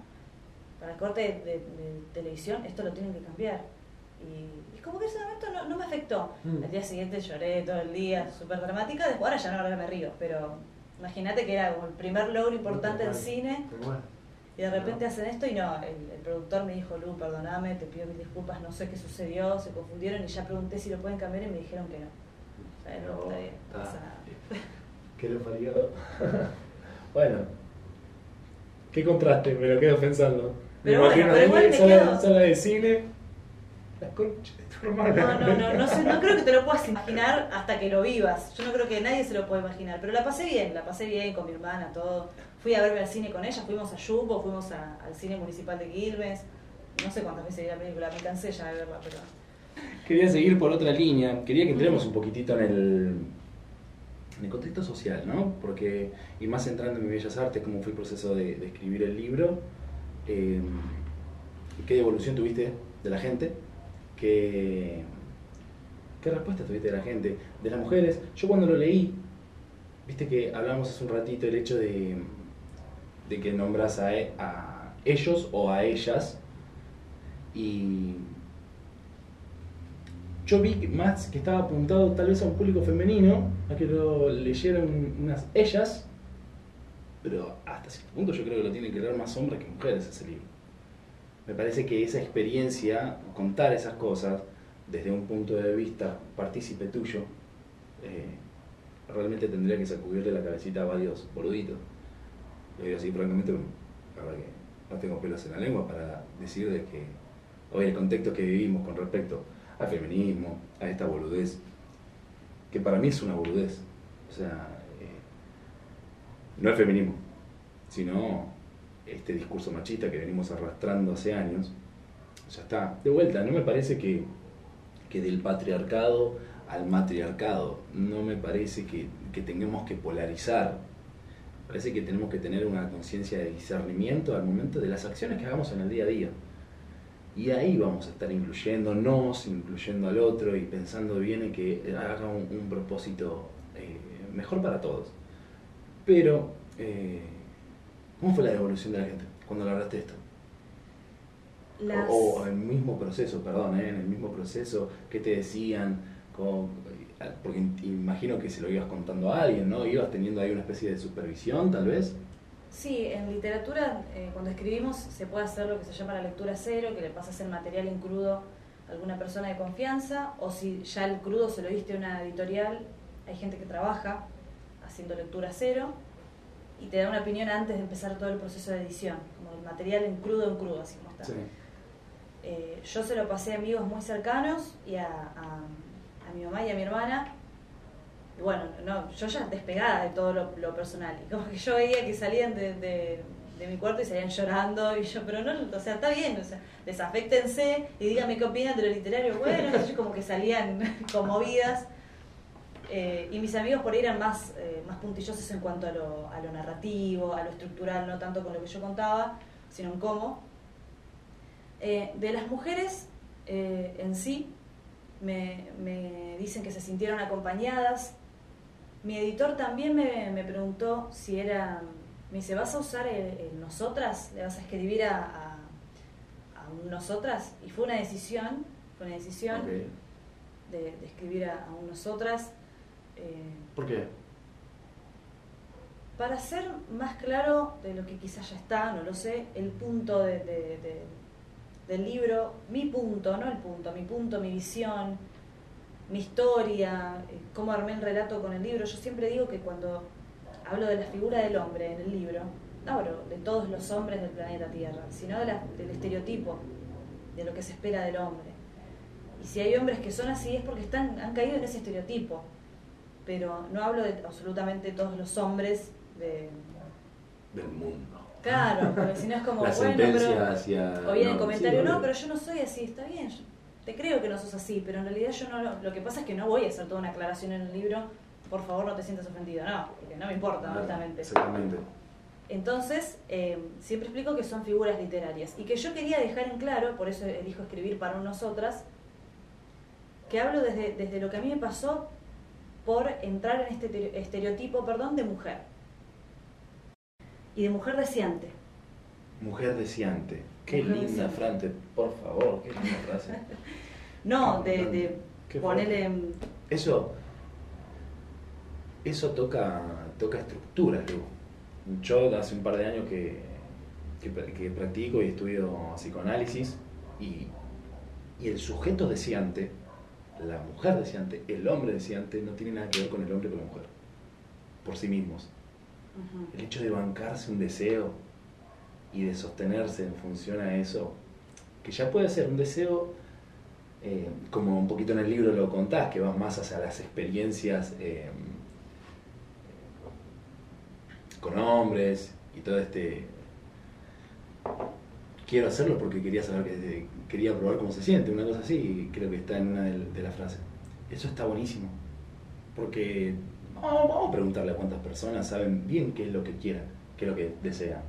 Para el corte de, de- de televisión, esto lo tienen que cambiar. Y, y como que ese momento no, no me afectó.
Mm.
El día siguiente lloré todo el día, súper dramática, después ahora ya no, ahora me río, pero imagínate que era como el primer logro importante
cual.
cine,
Tal cual.
Y de repente hacen esto y no, el, el productor me dijo, Lu, perdoname, te pido mil disculpas, no sé qué sucedió, se confundieron y ya pregunté si lo pueden cambiar y me dijeron que no. O sea, no, está bien, no pasa nada.
¿Qué le parió? bueno. ¿Qué contraste? Me lo quedo pensando.
Pero
me
bueno,
imagino
pero
sala,
quedo-
sala de cine. La concha de tu hermana.
No, no, no, no, sé, no creo que te lo puedas imaginar hasta que lo vivas. Yo no creo que nadie se lo pueda imaginar. Pero la pasé bien, la pasé bien con mi hermana, todo. Fui a verme al cine con ella, fuimos a Yupo, fuimos a- al cine municipal de Quilmes. No sé cuántas veces vi la película, me cansé ya de verla, pero.
Quería seguir por otra línea. Quería que entremos un poquitito en el, en el contexto social, ¿no? Porque, y más entrando en mi Bellas Artes, cómo fue el proceso de, escribir el libro, eh, qué devolución tuviste de la gente, qué, qué respuesta tuviste de la gente, de las mujeres. Yo cuando lo leí, viste que hablamos hace un ratito el hecho de, de que nombras a, a ellos o a ellas, y yo vi más que estaba apuntado tal vez a un público femenino, a que lo leyeran unas ellas, pero hasta cierto punto yo creo que lo tienen que leer más hombres que mujeres ese libro. Me parece que esa experiencia, contar esas cosas desde un punto de vista partícipe tuyo, eh, realmente tendría que sacudirle la cabecita a varios boluditos. Lo digo así francamente, la verdad que no tengo pelos en la lengua para decir de que hoy el contexto que vivimos con respecto al feminismo, a esta boludez, que para mí es una boludez. O sea, eh, no el feminismo, sino este discurso machista que venimos arrastrando hace años. Ya está, de vuelta, no me parece que, que del patriarcado al matriarcado, no me parece que, que tengamos que polarizar parece que tenemos que tener una conciencia de discernimiento al momento de las acciones que hagamos en el día a día. Y ahí vamos a estar incluyéndonos, incluyendo al otro y pensando bien en que haga un, propósito eh, mejor para todos. Pero, eh, ¿cómo fue la devolución de la gente cuando hablaste esto? O, el mismo proceso, perdón, ¿eh? en el mismo proceso, ¿qué te decían? Porque imagino que se lo ibas contando a alguien, ¿no? Ibas teniendo ahí una especie de supervisión, tal vez.
Sí, en literatura, eh, cuando escribimos, se puede hacer lo que se llama la lectura cero, que le pasas el material en crudo a alguna persona de confianza, o si ya el crudo se lo diste a una editorial, hay gente que trabaja haciendo lectura cero y te da una opinión antes de empezar todo el proceso de edición, como el material en crudo, en crudo, así como está. Eh, yo se lo pasé a amigos muy cercanos y a, a mi mamá y a mi hermana, y bueno, no, yo ya despegada de todo lo, personal. Y como que yo veía que salían de, mi cuarto y salían llorando. Y yo, pero no, o sea, está bien, o sea, desafectense y díganme qué opinan de lo literario. Bueno, ellos como que salían conmovidas. Eh, y mis amigos por ahí eran más, eh, más puntillosos en cuanto a lo, a lo narrativo, a lo estructural, no tanto con lo que yo contaba, sino en cómo. Eh, de las mujeres en sí, me, me, dicen que se sintieron acompañadas, mi editor también me, preguntó si era, me dice, ¿vas a usar el, nosotras? ¿Le vas a escribir a, a, un nosotras? Y fue una decisión, fue una decisión de, escribir a, un nosotras.
Eh, ¿Por qué?
Para ser más claro de lo que quizás ya está, no lo sé, el punto del libro, mi punto, no el punto, mi punto, mi visión, mi historia, eh, cómo armé el relato con el libro. Yo siempre digo que cuando hablo de la figura del hombre en el libro, no hablo de todos los hombres del planeta Tierra, sino de del estereotipo, de lo que se espera del hombre. Y si hay hombres que son así es porque están, han caído en ese estereotipo. Pero no hablo de absolutamente todos los hombres de,
del mundo.
Claro, porque si no es como,
la
bueno, pero,
hacia...
o bien el comentario, no, pero yo no soy así, está bien, te creo que no sos así, pero en realidad yo no lo, que pasa es que no voy a hacer toda una aclaración en el libro, por favor no te sientas ofendido, no, porque no me importa, honestamente.
Exactamente.
Entonces, eh, siempre explico que son figuras literarias y que yo quería dejar en claro, por eso elijo escribir para nosotras, que hablo desde, desde lo que a mí me pasó por entrar en este estereotipo, perdón, de mujer. Y de mujer deseante.
Mujer deseante. Qué linda, Frante, por favor, qué linda frase.
no, de, ponerle...
Eso, eso toca, toca estructuras, Yo hace un par de años que, que, practico y estudio psicoanálisis y, y el sujeto deseante, la mujer deseante, el hombre deseante, no tiene nada que ver con el hombre y con la mujer, por sí mismos. El hecho de bancarse un deseo, y de sostenerse en función a eso, que ya puede ser un deseo, eh, como un poquito en el libro lo contás, que va más hacia las experiencias eh, con hombres y todo este... Quiero hacerlo porque quería saber, que, quería probar cómo se siente, una cosa así, creo que está en una de, las frases. Eso está buenísimo, porque Vamos, vamos a preguntarle a cuántas personas saben bien qué es lo que quieren, qué es lo que desean.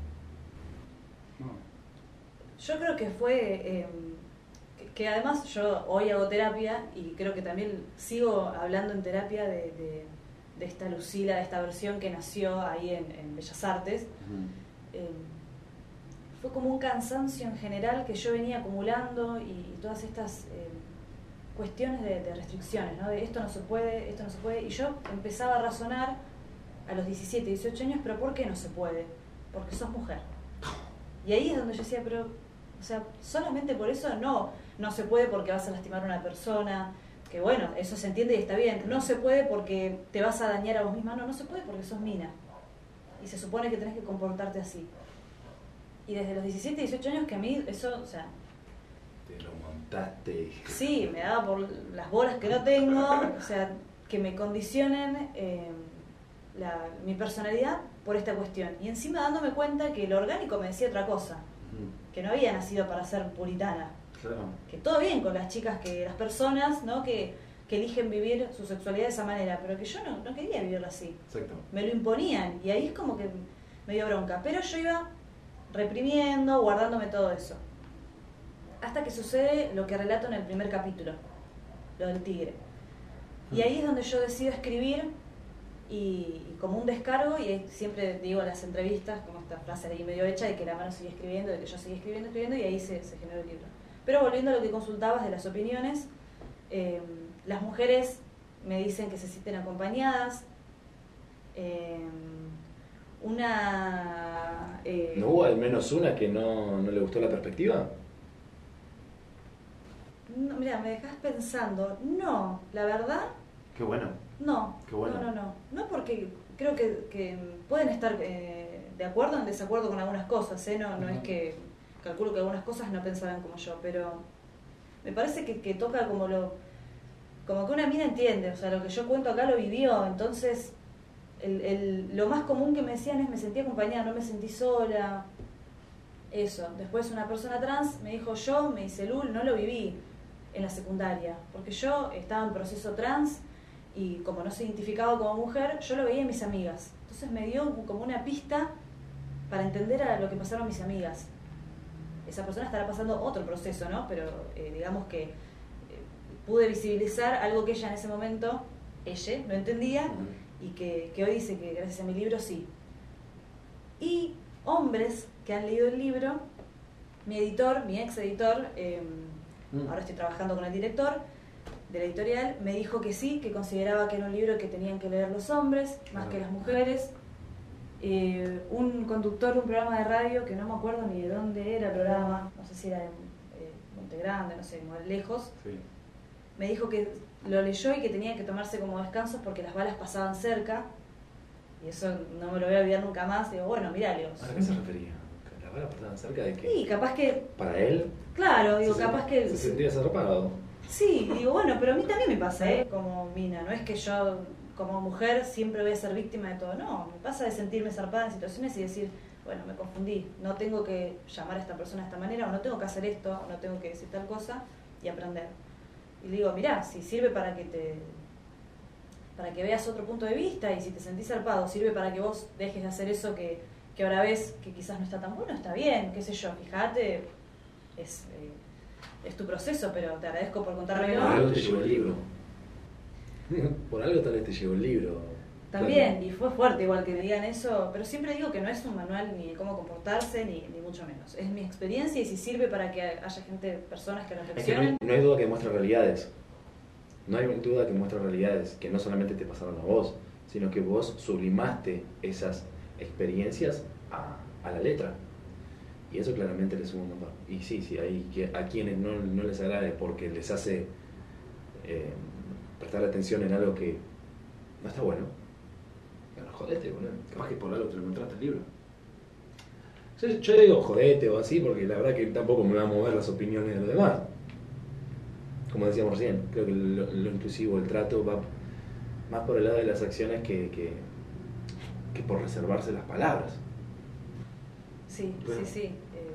Yo creo que fue, eh, que, además yo hoy hago terapia y creo que también sigo hablando en terapia de, de- de esta Lucila, de esta versión que nació ahí en, en Bellas Artes. Eh, fue como un cansancio en general que yo venía acumulando y, y todas estas eh, cuestiones de, restricciones, ¿no? de esto no se puede, esto no se puede. Y yo empezaba a razonar a los 17, 18 años, pero ¿por qué no se puede? Porque sos mujer. Y ahí es donde yo decía, pero, o sea, solamente por eso no, no se puede porque vas a lastimar a una persona, que bueno, eso se entiende y está bien. No se puede porque te vas a dañar a vos misma, no, no se puede porque sos mina. Y se supone que tenés que comportarte así. Y desde los 17, 18 años que a mí eso, o sea,
Te
sí, me daba por las bolas que no tengo, o sea, que me condicionen eh, la- mi personalidad por esta cuestión. Y encima dándome cuenta que lo orgánico me decía otra cosa, que no había nacido para ser puritana.
Claro.
Que todo bien con las chicas, que las personas, ¿no? Que, que eligen vivir su sexualidad de esa manera, pero que yo no, no quería vivirla así.
Exacto.
me lo imponían y ahí es como que me dio bronca. Pero yo iba reprimiendo, guardándome todo eso. Hasta que sucede lo que relato en el primer capítulo, lo del tigre. Y ahí es donde yo decido escribir y, como un descargo, y siempre digo en las entrevistas, como esta frase ahí medio hecha, de que la mano sigue escribiendo, de que yo sigue escribiendo, escribiendo, y ahí se, se generó el libro. Pero volviendo a lo que consultabas de las opiniones, eh, las mujeres me dicen que se sienten acompañadas. eh, una... eh,
¿No hubo al menos una que no, no le gustó la perspectiva?
No, mira, me dejas pensando. No, la verdad,
Qué bueno.
no.
Qué bueno.
No, no, no. No porque creo que, que pueden estar eh, de acuerdo o en desacuerdo con algunas cosas, ¿eh? No, no es que calculo que algunas cosas no pensarán como yo, pero me parece que, que toca como lo como que una mina entiende, o sea, lo que yo cuento acá lo vivió, entonces el, el- lo más común que me decían es me sentí acompañada, no me sentí sola, eso. Después una persona trans me dijo yo, me dice Lul, no lo viví en la secundaria, porque yo estaba en proceso trans y como no se identificaba como mujer, yo lo veía en mis amigas. Entonces me dio como una pista para entender a lo que pasaron mis amigas. Esa persona estará pasando otro proceso, ¿no? Pero eh, digamos que eh, pude visibilizar algo que ella en ese momento, ella, no entendía y que, que hoy dice que gracias a mi libro sí. Y hombres que han leído el libro, mi editor, mi ex editor, eh,
Mm.
ahora estoy trabajando con el director de la editorial, me dijo que sí, que consideraba que era un libro que tenían que leer los hombres más que las mujeres. Eh, un conductor de un programa de radio, que no me acuerdo ni de dónde era el programa, no sé si era en eh, Monte Grande, no sé, muy lejos,
Sí.
me dijo que lo leyó y que tenía que tomarse como descansos porque las balas pasaban cerca. Y eso no me lo voy a olvidar nunca más. Digo, bueno, mirá, Leo.
¿A qué se refería? ¿Que ¿La bala pasaban cerca de qué?
Sí, capaz que,
Para él.
claro, digo,
se
capaz
sent-
que...
Se sentía zarpado.
Sí, digo, bueno, pero a mí también me pasa, ¿eh? Como mina, no es que yo como mujer siempre voy a ser víctima de todo, no, me pasa de sentirme zarpada en situaciones y decir, bueno, me confundí, no tengo que llamar a esta persona de esta manera, o no tengo que hacer esto, o no tengo que decir tal cosa, y aprender. Y digo, mirá, si sirve para que te para que veas otro punto de vista y si te sentís zarpado, sirve para que vos dejes de hacer eso que, que ahora ves que quizás no está tan bueno, está bien, qué sé yo, fíjate, es, eh, es tu proceso, pero te agradezco por
Por
contármelo.
algo te llegó el libro. Por algo tal vez te llegó el libro.
También, y fue fuerte igual que me digan eso, pero siempre digo que no es un manual ni de cómo comportarse, ni, ni mucho menos. Es mi experiencia y si sirve para que haya gente, personas que
Es que no
reflexionen.
hay, no hay duda que muestra realidades. No hay duda que muestra realidades que no solamente te pasaron a vos, sino que vos sublimaste esas experiencias a, la letra. Y eso claramente le suma un. Y sí, sí, hay a quienes no, no les agrade porque les hace eh, prestar atención en algo que no está bueno. Bueno, jodete, boludo. Capaz que por algo te lo encontraste el libro. Yo, yo digo jodete o así porque la verdad que tampoco me va a mover las opiniones de los demás. Como decíamos recién, creo que lo, inclusivo, el trato va más por el lado de las acciones que, que por reservarse las palabras.
Sí,
Bueno.
sí, sí. Eh,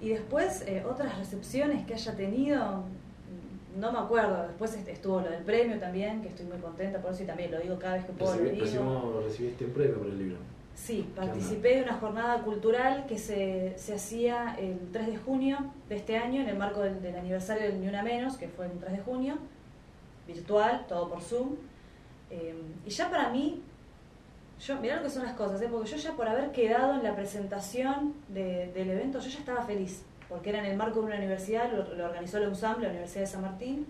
y después, eh, otras recepciones que haya tenido, no me acuerdo, después est- estuvo lo del premio también, que estoy muy contenta por eso y también lo digo cada vez que puedo. lo
Recibi-
digo.
recibiste un premio por el libro.
Sí, participé de una jornada cultural que se, se hacía el 3 de junio de este año en el marco del, del aniversario del Ni Una Menos, que fue el 3 de junio, virtual, todo por Zoom. Eh, y ya para mí, yo mirá lo que son las cosas, ¿eh? porque yo ya por haber quedado en la presentación de- del evento, yo ya estaba feliz, porque era en el marco de una universidad, lo, lo organizó la UNSAM, la Universidad de San Martín,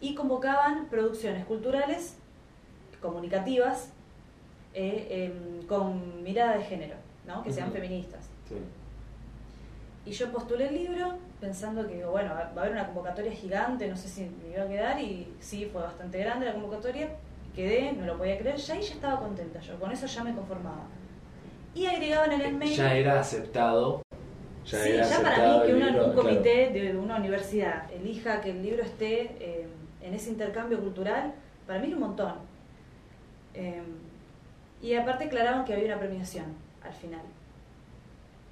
y convocaban producciones culturales, comunicativas, eh, em, con mirada de género, ¿no? que sean feministas.
Sí.
Y yo postulé el libro pensando que, bueno, va a haber una convocatoria gigante, no sé si me iba a quedar, y sí, fue bastante grande la convocatoria, quedé, no lo podía creer, ya ahí ya estaba contenta yo, con eso ya me conformaba. Y agregaban en el mail...
Ya era aceptado.
Ya
sí,
era
ya para mí que
libro,
un
claro.
comité de una universidad elija que el libro esté eh, en ese intercambio cultural, para mí es un montón. Eh, y aparte aclaraban que había una premiación al final.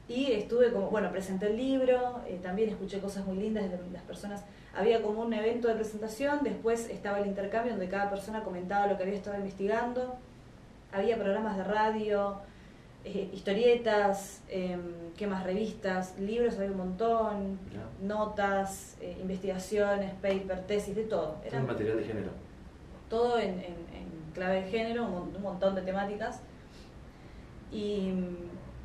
Y estuve como, bueno, presenté el libro, eh, también escuché cosas muy lindas de las personas. Había como un evento de presentación, después estaba el intercambio donde cada persona comentaba lo que había estado investigando. Había programas de radio, eh, historietas, ¿qué más? Revistas, libros, había un montón, notas, eh, investigaciones, paper, tesis, de todo.
Todo
Era
material de género.
todo en, en- en clave de género, un, un montón de temáticas. Y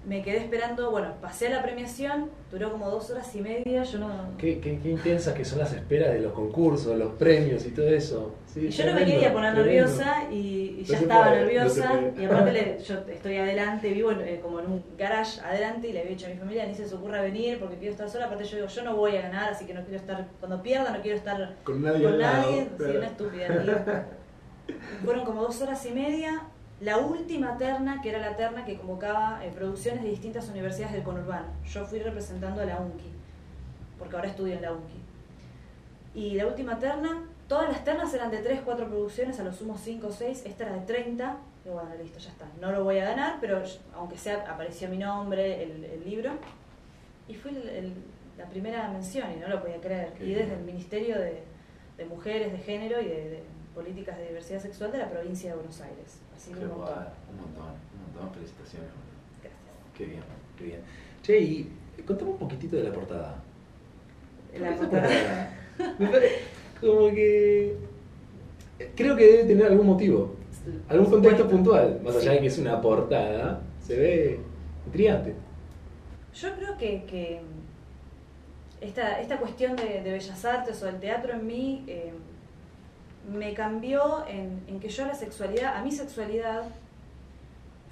me quedé esperando, bueno, pasé a la premiación, duró como dos horas y media, yo no...
Qué, qué, qué intensas que son las esperas de los concursos, los premios y todo eso. Sí,
Y yo no me quería poner
tremendo.
nerviosa y, y ya
No
estaba
puede,
nerviosa. y aparte le- yo estoy adelante, vivo en- eh, como en un garage adelante y le había dicho a mi familia, ni se les ocurra venir porque quiero estar sola. Aparte yo digo, yo no voy a ganar, así que no quiero estar, cuando pierda no quiero estar
Con nadie
con
lado,
nadie,
claro.
una estúpida. Y fueron como dos horas y media. La última terna, que era la terna que convocaba eh, producciones de distintas universidades del conurbano. Yo fui representando a la UNCI, porque ahora estudio en la UNCI. Y la última terna, todas las ternas eran de 3, 4 producciones, a lo sumo 5 o 6, esta era de 30. Y bueno, listo, ya está. No lo voy a ganar, pero aunque sea, apareció mi nombre, el, el libro. Y fui el- el- la primera mención y no lo podía creer.
Qué
y desde
bien.
el Ministerio de, de Mujeres, de Género y de, de Políticas de Diversidad Sexual de la provincia de Buenos Aires. Así que
Qué
un montón.
guay, un montón, un montón. Felicitaciones.
Gracias.
Qué bien.
Qué bien. Che, y contame un poquitito de la portada.
La portada-
Me Como que. Creo que debe tener algún motivo. Algún contexto puntual. Más allá de que es una portada, se ve intrigante.
Yo creo que, que esta, esta cuestión de, de bellas artes o del teatro en mí eh, me cambió en, en que yo a la sexualidad, a mi sexualidad,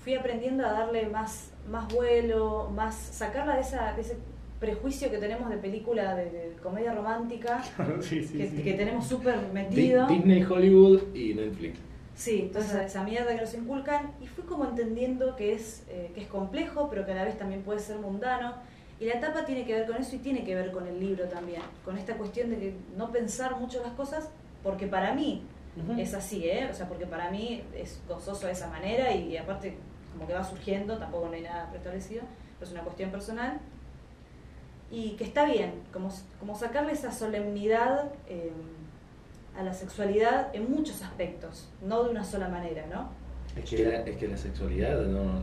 fui aprendiendo a darle más, más vuelo, más sacarla de, esa, de ese prejuicio que tenemos de película de, de comedia romántica,
sí,
que, que tenemos súper metido.
Disney, Hollywood y Netflix.
Sí, entonces esa mierda que nos inculcan y fui como entendiendo que es, eh, que es complejo, pero que a la vez también puede ser mundano. Y la etapa tiene que ver con eso y tiene que ver con el libro también, con esta cuestión de que no pensar mucho las cosas, porque para mí es así, ¿eh? O sea, porque para mí es gozoso de esa manera y, y aparte como que va surgiendo, tampoco no hay nada preestablecido, pero es una cuestión personal. Y que está bien, como, como sacarle esa solemnidad eh, a la sexualidad en muchos aspectos, no de una sola manera, ¿no?
Es que la, es que la sexualidad no,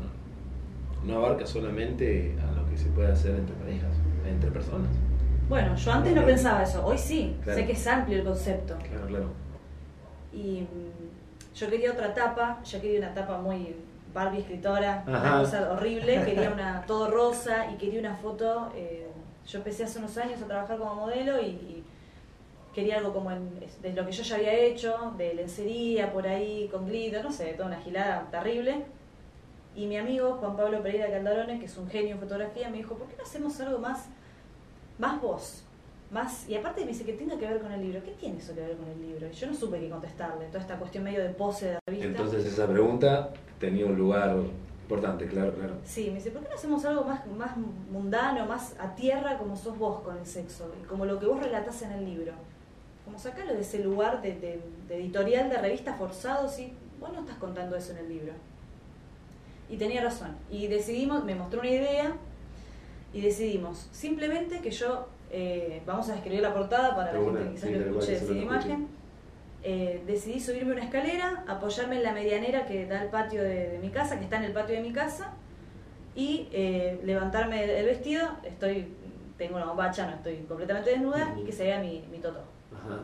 no abarca solamente a lo que se puede hacer entre parejas, entre personas.
Bueno, yo antes no pensaba eso, hoy sí,
Claro.
sé que es amplio el concepto.
Claro, claro.
Y mm, yo quería otra tapa, yo quería una tapa muy Barbie escritora, una cosa horrible, quería una todo rosa y quería una foto. eh, yo empecé hace unos años a trabajar como modelo y, y quería algo como en- de lo que yo ya había hecho, de lencería por ahí, con glitter, no sé, toda una gilada terrible. Y mi amigo Juan Pablo Pereira Caldarone, que es un genio en fotografía, me dijo, ¿por qué no hacemos algo más, más vos? Más, y aparte me dice que tenga que ver con el libro. ¿Qué tiene eso que ver con el libro? Y yo no supe qué contestarle, toda esta cuestión medio de pose de revista.
Entonces esa pregunta tenía un lugar importante, claro, claro.
Sí, me dice, ¿por qué no hacemos algo más, más mundano, más a tierra como sos vos con el sexo? Y como lo que vos relatás en el libro. Como sacarlo de ese lugar de, de- de editorial de revista forzado, si vos no estás contando eso en el libro. Y tenía razón. Y decidimos, me mostró una idea y decidimos simplemente que yo eh, vamos a escribir la portada para la gente que quizás
sí,
lo escuche sin imagen. Eh, decidí subirme una escalera, apoyarme en la medianera que da al patio de, de mi casa, que está en el patio de mi casa, y eh, levantarme el vestido. Estoy, tengo una bombacha, no estoy completamente desnuda, y que se vea mi, mi toto.
Ajá.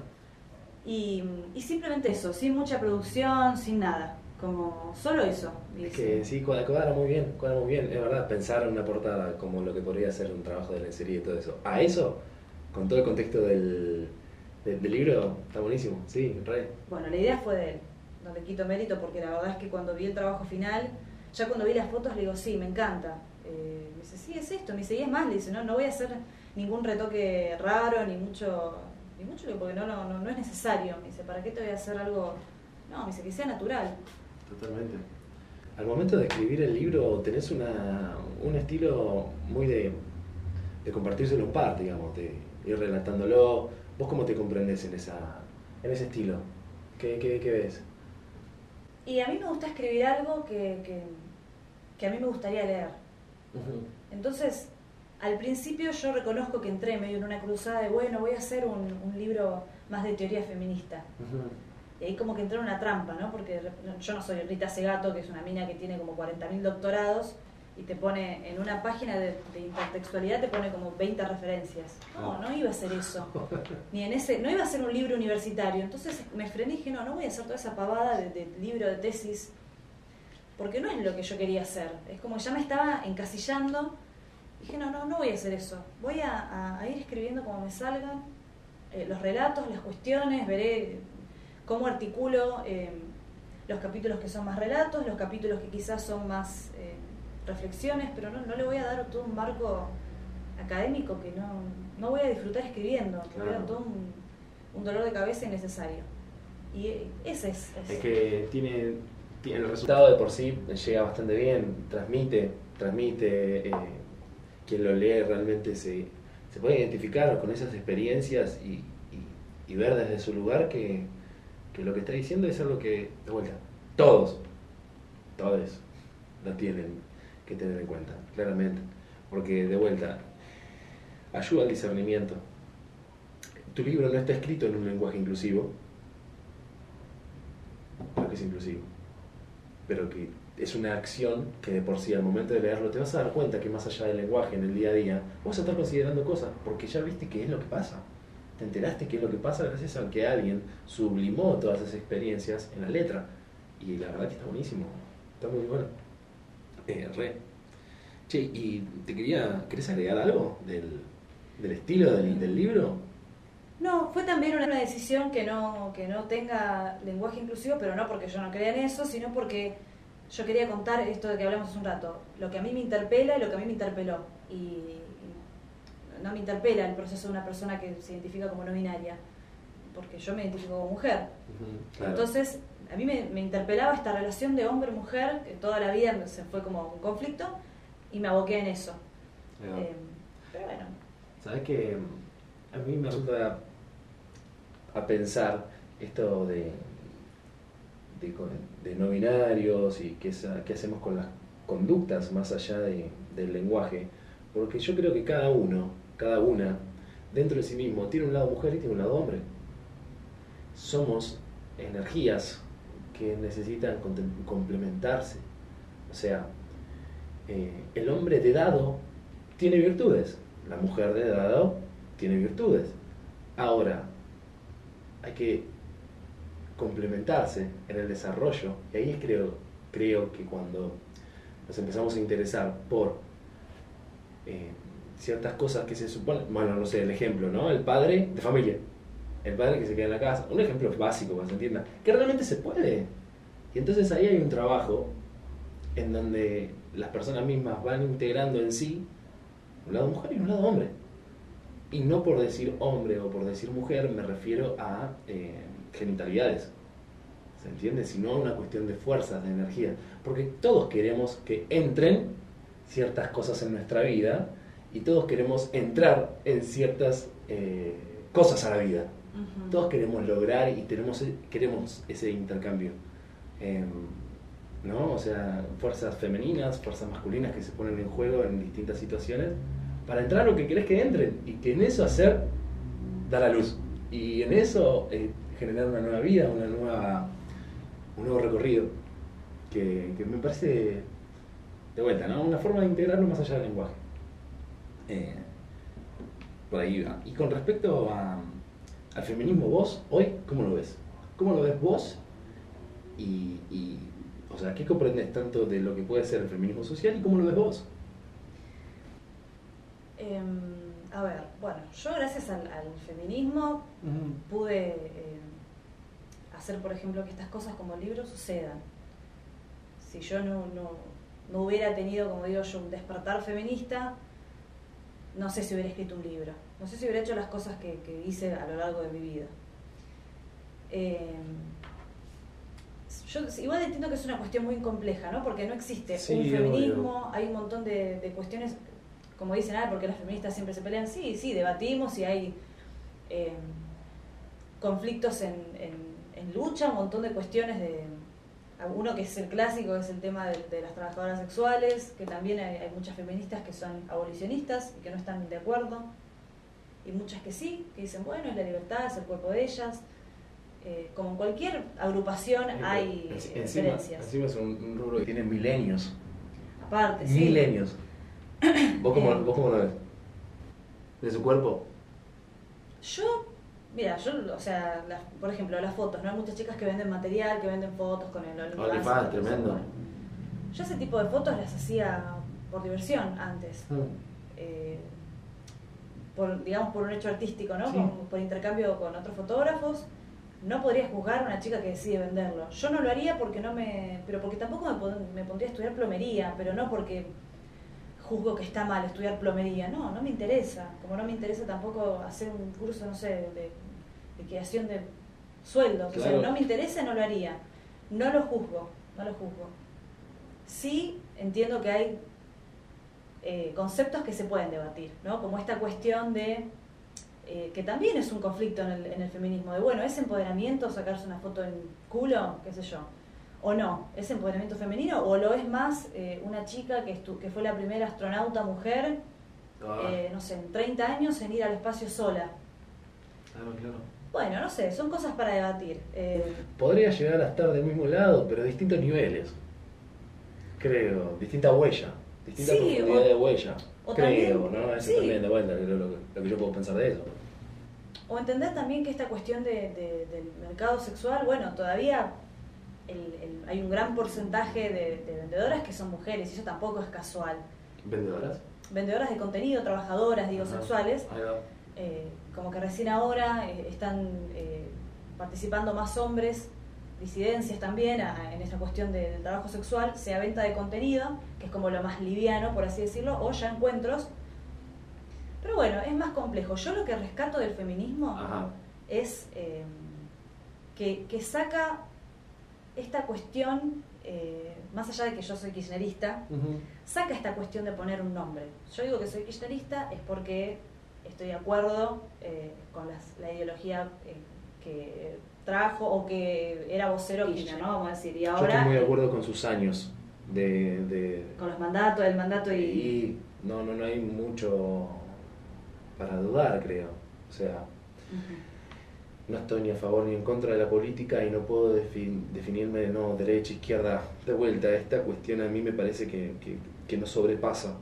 Y, y simplemente eso, sin mucha producción, sin nada. Como solo eso.
Es que sí, cuadra, cuadra muy bien, cuadra muy bien, es verdad, pensar en una portada como lo que podría ser un trabajo de lencería y todo eso. A eso, con todo el contexto del, del, del libro, está buenísimo, sí, re.
Bueno, la idea fue de él. No le quito mérito porque la verdad es que cuando vi el trabajo final, ya cuando vi las fotos le digo, sí, me encanta. Eh, me dice, sí, es esto. Me dice, y es más, le dice, no, no voy a hacer ningún retoque raro, ni mucho, ni mucho, porque no, no, no, no es necesario. Me dice, ¿para qué te voy a hacer algo? No, me dice, que sea natural.
Totalmente.
Al momento de escribir el libro tenés una, un estilo muy de, de compartírselo un par, digamos, de ir relatándolo. ¿Vos cómo te comprendés en, esa, en ese estilo? ¿Qué, qué, qué ves?
Y a mí me gusta escribir algo que, que, que a mí me gustaría leer. Entonces, al principio yo reconozco que entré medio en una cruzada de, bueno, voy a hacer un, un libro más de teoría feminista. Y ahí como que entré en una trampa, ¿no? Porque yo no soy Rita Segato, que es una mina que tiene como 40.000 doctorados y te pone en una página de, de intertextualidad te pone como 20 referencias. No, no iba a hacer eso. Ni en ese, no iba a ser un libro universitario. Entonces me frené y dije, no, no voy a hacer toda esa pavada de, de libro, de tesis, porque no es lo que yo quería hacer. Es como ya me estaba encasillando. Dije, no, no, no voy a hacer eso. Voy a, a- a ir escribiendo como me salgan eh, los relatos, las cuestiones, veré cómo articulo eh, los capítulos que son más relatos, los capítulos que quizás son más eh, reflexiones, pero no, no le voy a dar todo un marco académico que no, no voy a disfrutar escribiendo, que voy a dar todo un, un dolor de cabeza innecesario. Y eh, ese es... es-
Es que tiene, tiene el resultado.
resultado de por sí llega bastante bien, transmite, transmite, eh, quien lo lee realmente se, se puede identificar con esas experiencias y, y- y ver desde su lugar que, que lo que está diciendo es algo que, de vuelta, todos, todos lo tienen que tener en cuenta, claramente, porque de vuelta, ayuda al discernimiento. Tu libro no está escrito en un lenguaje inclusivo, porque es inclusivo pero que es una acción que de por sí al momento de leerlo te vas a dar cuenta que más allá del lenguaje en el día a día, vas a estar considerando cosas, porque ya viste qué es lo que pasa. Te enteraste qué es lo que pasa gracias a que alguien sublimó todas esas experiencias en la letra. Y la verdad que está buenísimo. Está muy bueno. Eh, re. Che, y te quería, ¿querés agregar algo del, del estilo del, del libro?
No, fue también una decisión que no, que no tenga lenguaje inclusivo, pero no porque yo no crea en eso, sino porque yo quería contar esto de que hablamos hace un rato, lo que a mí me interpela y lo que a mí me interpeló. Y, y no me interpela el proceso de una persona que se identifica como no binaria, porque yo me identifico como mujer.
Claro.
Entonces, a mí me, me interpelaba esta relación de hombre-mujer, que toda la vida se fue como un conflicto, y me aboqué en eso. Eh, pero bueno,
¿Sabes que A mí me
resulta a pensar esto de, de, de no binarios y qué, qué hacemos con las conductas más allá de- del lenguaje, porque yo creo que cada uno, cada una, dentro de sí mismo, tiene un lado mujer y tiene un lado hombre. Somos energías que necesitan complementarse. O sea, eh, el hombre de dado tiene virtudes, la mujer de dado tiene virtudes. Ahora, hay que complementarse en el desarrollo. Y ahí creo, creo que cuando nos empezamos a interesar por eh, ciertas cosas que se suponen, bueno, no sé, el ejemplo, ¿no? El padre de familia, el padre que se queda en la casa, un ejemplo básico para que se entienda, que realmente se puede. Y entonces ahí hay un trabajo en donde las personas mismas van integrando en sí un lado mujer y un lado hombre. Y no por decir hombre o por decir mujer me refiero a eh, genitalidades. ¿Se entiende? Sino una cuestión de fuerzas, de energía. Porque todos queremos que entren ciertas cosas en nuestra vida y todos queremos entrar en ciertas eh, cosas a la vida. Todos queremos lograr y tenemos, queremos ese intercambio. Em, ¿No? O sea, fuerzas femeninas, fuerzas masculinas que se ponen en juego en distintas situaciones para entrar lo que querés que entren y que en eso hacer dar a luz y en eso eh, generar una nueva vida, una nueva, un nuevo recorrido que, que me parece de vuelta, ¿no? Una forma de integrarlo más allá del lenguaje. Eh, por ahí va. Y con respecto a, al feminismo, vos, hoy, ¿cómo lo ves? ¿Cómo lo ves vos? Y, y, o sea, ¿qué comprendes tanto de lo que puede ser el feminismo social y cómo lo ves vos?
Em, a ver, bueno, yo gracias al, al feminismo pude eh, hacer, por ejemplo, que estas cosas como libros sucedan. Si yo no, no, no hubiera tenido, como digo yo, un despertar feminista, no sé si hubiera escrito un libro, no sé si hubiera hecho las cosas que, que hice a lo largo de mi vida. Eh, yo igual entiendo que es una cuestión muy compleja, ¿no? Porque no existe
Sí,
un feminismo,
obvio.
hay un montón de, de cuestiones, como dicen, ah, porque las feministas siempre se pelean, sí, sí, debatimos y hay eh, conflictos en, en- en lucha, un montón de cuestiones de... Uno que es el clásico es el tema de, de las trabajadoras sexuales, que también hay, hay muchas feministas que son abolicionistas y que no están de acuerdo, y muchas que sí, que dicen, bueno, es la libertad, es el cuerpo de ellas. Eh, como en cualquier agrupación hay eh,
encima,
diferencias.
encima es un, un rubro que tiene milenios.
Aparte, sí.
Milenios. ¿Vos cómo,
Eh.
¿Vos cómo lo ves? ¿De su cuerpo?
Yo, mira, yo, o sea, las- por ejemplo, las fotos, ¿no? Hay muchas chicas que venden material, que venden fotos con el OnlyFans.
Tremendo.
Yo ese tipo de fotos las hacía por diversión antes.
Mm.
eh, por, digamos, por un hecho artístico, ¿no?
Sí.
Por intercambio con otros fotógrafos. No podría juzgar a una chica que decide venderlo. Yo no lo haría porque no me. Pero porque tampoco me pondría a estudiar plomería, pero no porque juzgo que está mal estudiar plomería. No, no me interesa. Como no me interesa tampoco hacer un curso, no sé, de liquidación de sueldos. O sea, no me interesa, no lo haría. No lo juzgo, no lo juzgo. Sí entiendo que hay eh, conceptos que se pueden debatir, ¿no? Como esta cuestión de eh, que también es un conflicto en el, en el feminismo, de bueno, ¿es empoderamiento sacarse una foto en culo? qué sé yo, o no, ¿es empoderamiento femenino? ¿O lo es más eh, una chica que, estu- que fue la primera astronauta mujer,
Ah,
eh, no sé, en 30 años en ir al espacio sola?
claro, claro.
Bueno, no sé, son cosas para debatir. Eh,
Podría llegar a estar del mismo lado, pero a distintos niveles. Creo, distinta huella, distinta
Sí,
profundidad
o-
de huella.
o
Creo,
también-
¿no? Eso
sí.
también de vuelta, lo, lo- lo que yo puedo pensar de eso.
O entender también que esta cuestión de- de- del mercado sexual, bueno, todavía el- el- hay un gran porcentaje de, de vendedoras que son mujeres y eso tampoco es casual.
¿Vendedoras?
Vendedoras de contenido, trabajadoras, digo,
Ajá.
sexuales, eh, como que recién ahora eh, están eh, participando más hombres, disidencias también a- en esta cuestión de- del trabajo sexual, sea venta de contenido, que es como lo más liviano, por así decirlo, o ya encuentros. Pero bueno, es más complejo. Yo lo que rescato del feminismo
Ajá.
es que, que saca esta cuestión, eh, más allá de que yo soy kirchnerista, saca esta cuestión de poner un nombre. Yo digo que soy kirchnerista es porque estoy de acuerdo eh, con las- la ideología eh, que trajo o que era vocero Kirchner, ¿no? Vamos a decir. Y
Yo
ahora
estoy muy de acuerdo con sus años de... de
con los mandatos, el mandato y...
y no, no, no hay mucho para dudar, creo. O sea. No estoy ni a favor ni en contra de la política y no puedo defi- definirme de no, derecha, izquierda, de vuelta. Esta cuestión a mí me parece que, que, que nos sobrepasa.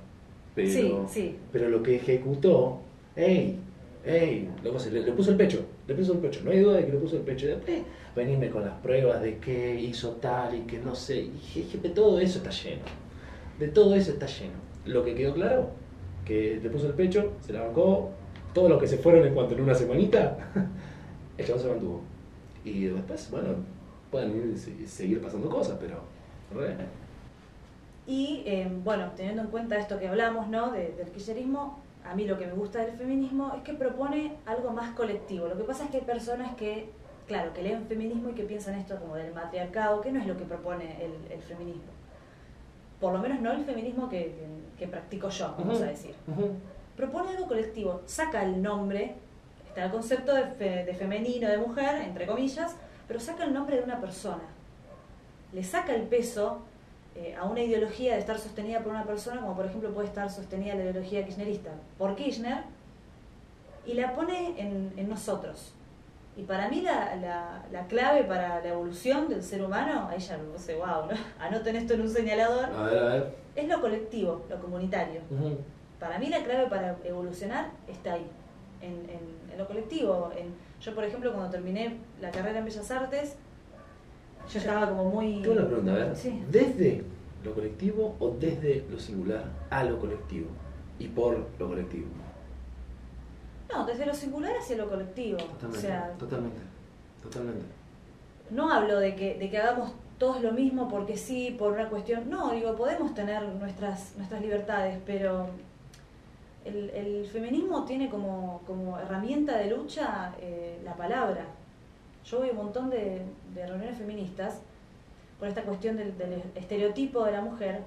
Pero,
Sí, sí.
pero lo que ejecutó, ¡ey! ¡ey! Loco, le, le puso el pecho, le puso el pecho. No hay duda de que le puso el pecho. Y Después venirme con las pruebas de que hizo tal y que no sé. Y "Je, todo eso está lleno. De todo eso está lleno. Lo que quedó claro, que le puso el pecho, se la bancó, todos los que se fueron en cuanto en una semanita, el chabón se mantuvo. Y después, bueno, pueden ir- se- seguir pasando cosas, pero... re.
Y eh, bueno, teniendo en cuenta esto que hablamos, ¿no? de- del kirchnerismo, a mí lo que me gusta del feminismo es que propone algo más colectivo. Lo que pasa es que hay personas que, claro, que leen feminismo y que piensan esto como del matriarcado, que no es lo que propone el, el feminismo. Por lo menos no el feminismo que, que- que practico yo, vamos a decir. Propone algo colectivo, saca el nombre, está el concepto de, fe- de femenino, de mujer, entre comillas, pero saca el nombre de una persona. Le saca el peso eh, a una ideología de estar sostenida por una persona, como por ejemplo puede estar sostenida la ideología kirchnerista por Kirchner, y la pone en, en nosotros. Y para mí la, la, la clave para la evolución del ser humano, ahí ya no sé, wow, ¿no? anoten esto en un señalador,
A ver, a ver.
es lo colectivo, lo comunitario. Para mí la clave para evolucionar está ahí, en, en- en lo colectivo. En, yo, por ejemplo, cuando terminé la carrera en Bellas Artes, yo estaba como muy...
Tengo una pregunta, a ver.
Sí.
¿Desde lo colectivo o desde lo singular a lo colectivo? Y por lo colectivo.
No, desde lo singular hacia lo colectivo.
Totalmente.
O sea,
totalmente. Totalmente.
no hablo de que, de que hagamos todos lo mismo porque sí, por una cuestión. No, digo, podemos tener nuestras, nuestras libertades, pero el, el feminismo tiene como, como herramienta de lucha eh, la palabra. Yo voy a un montón de, de reuniones feministas por esta cuestión del, del estereotipo de la mujer.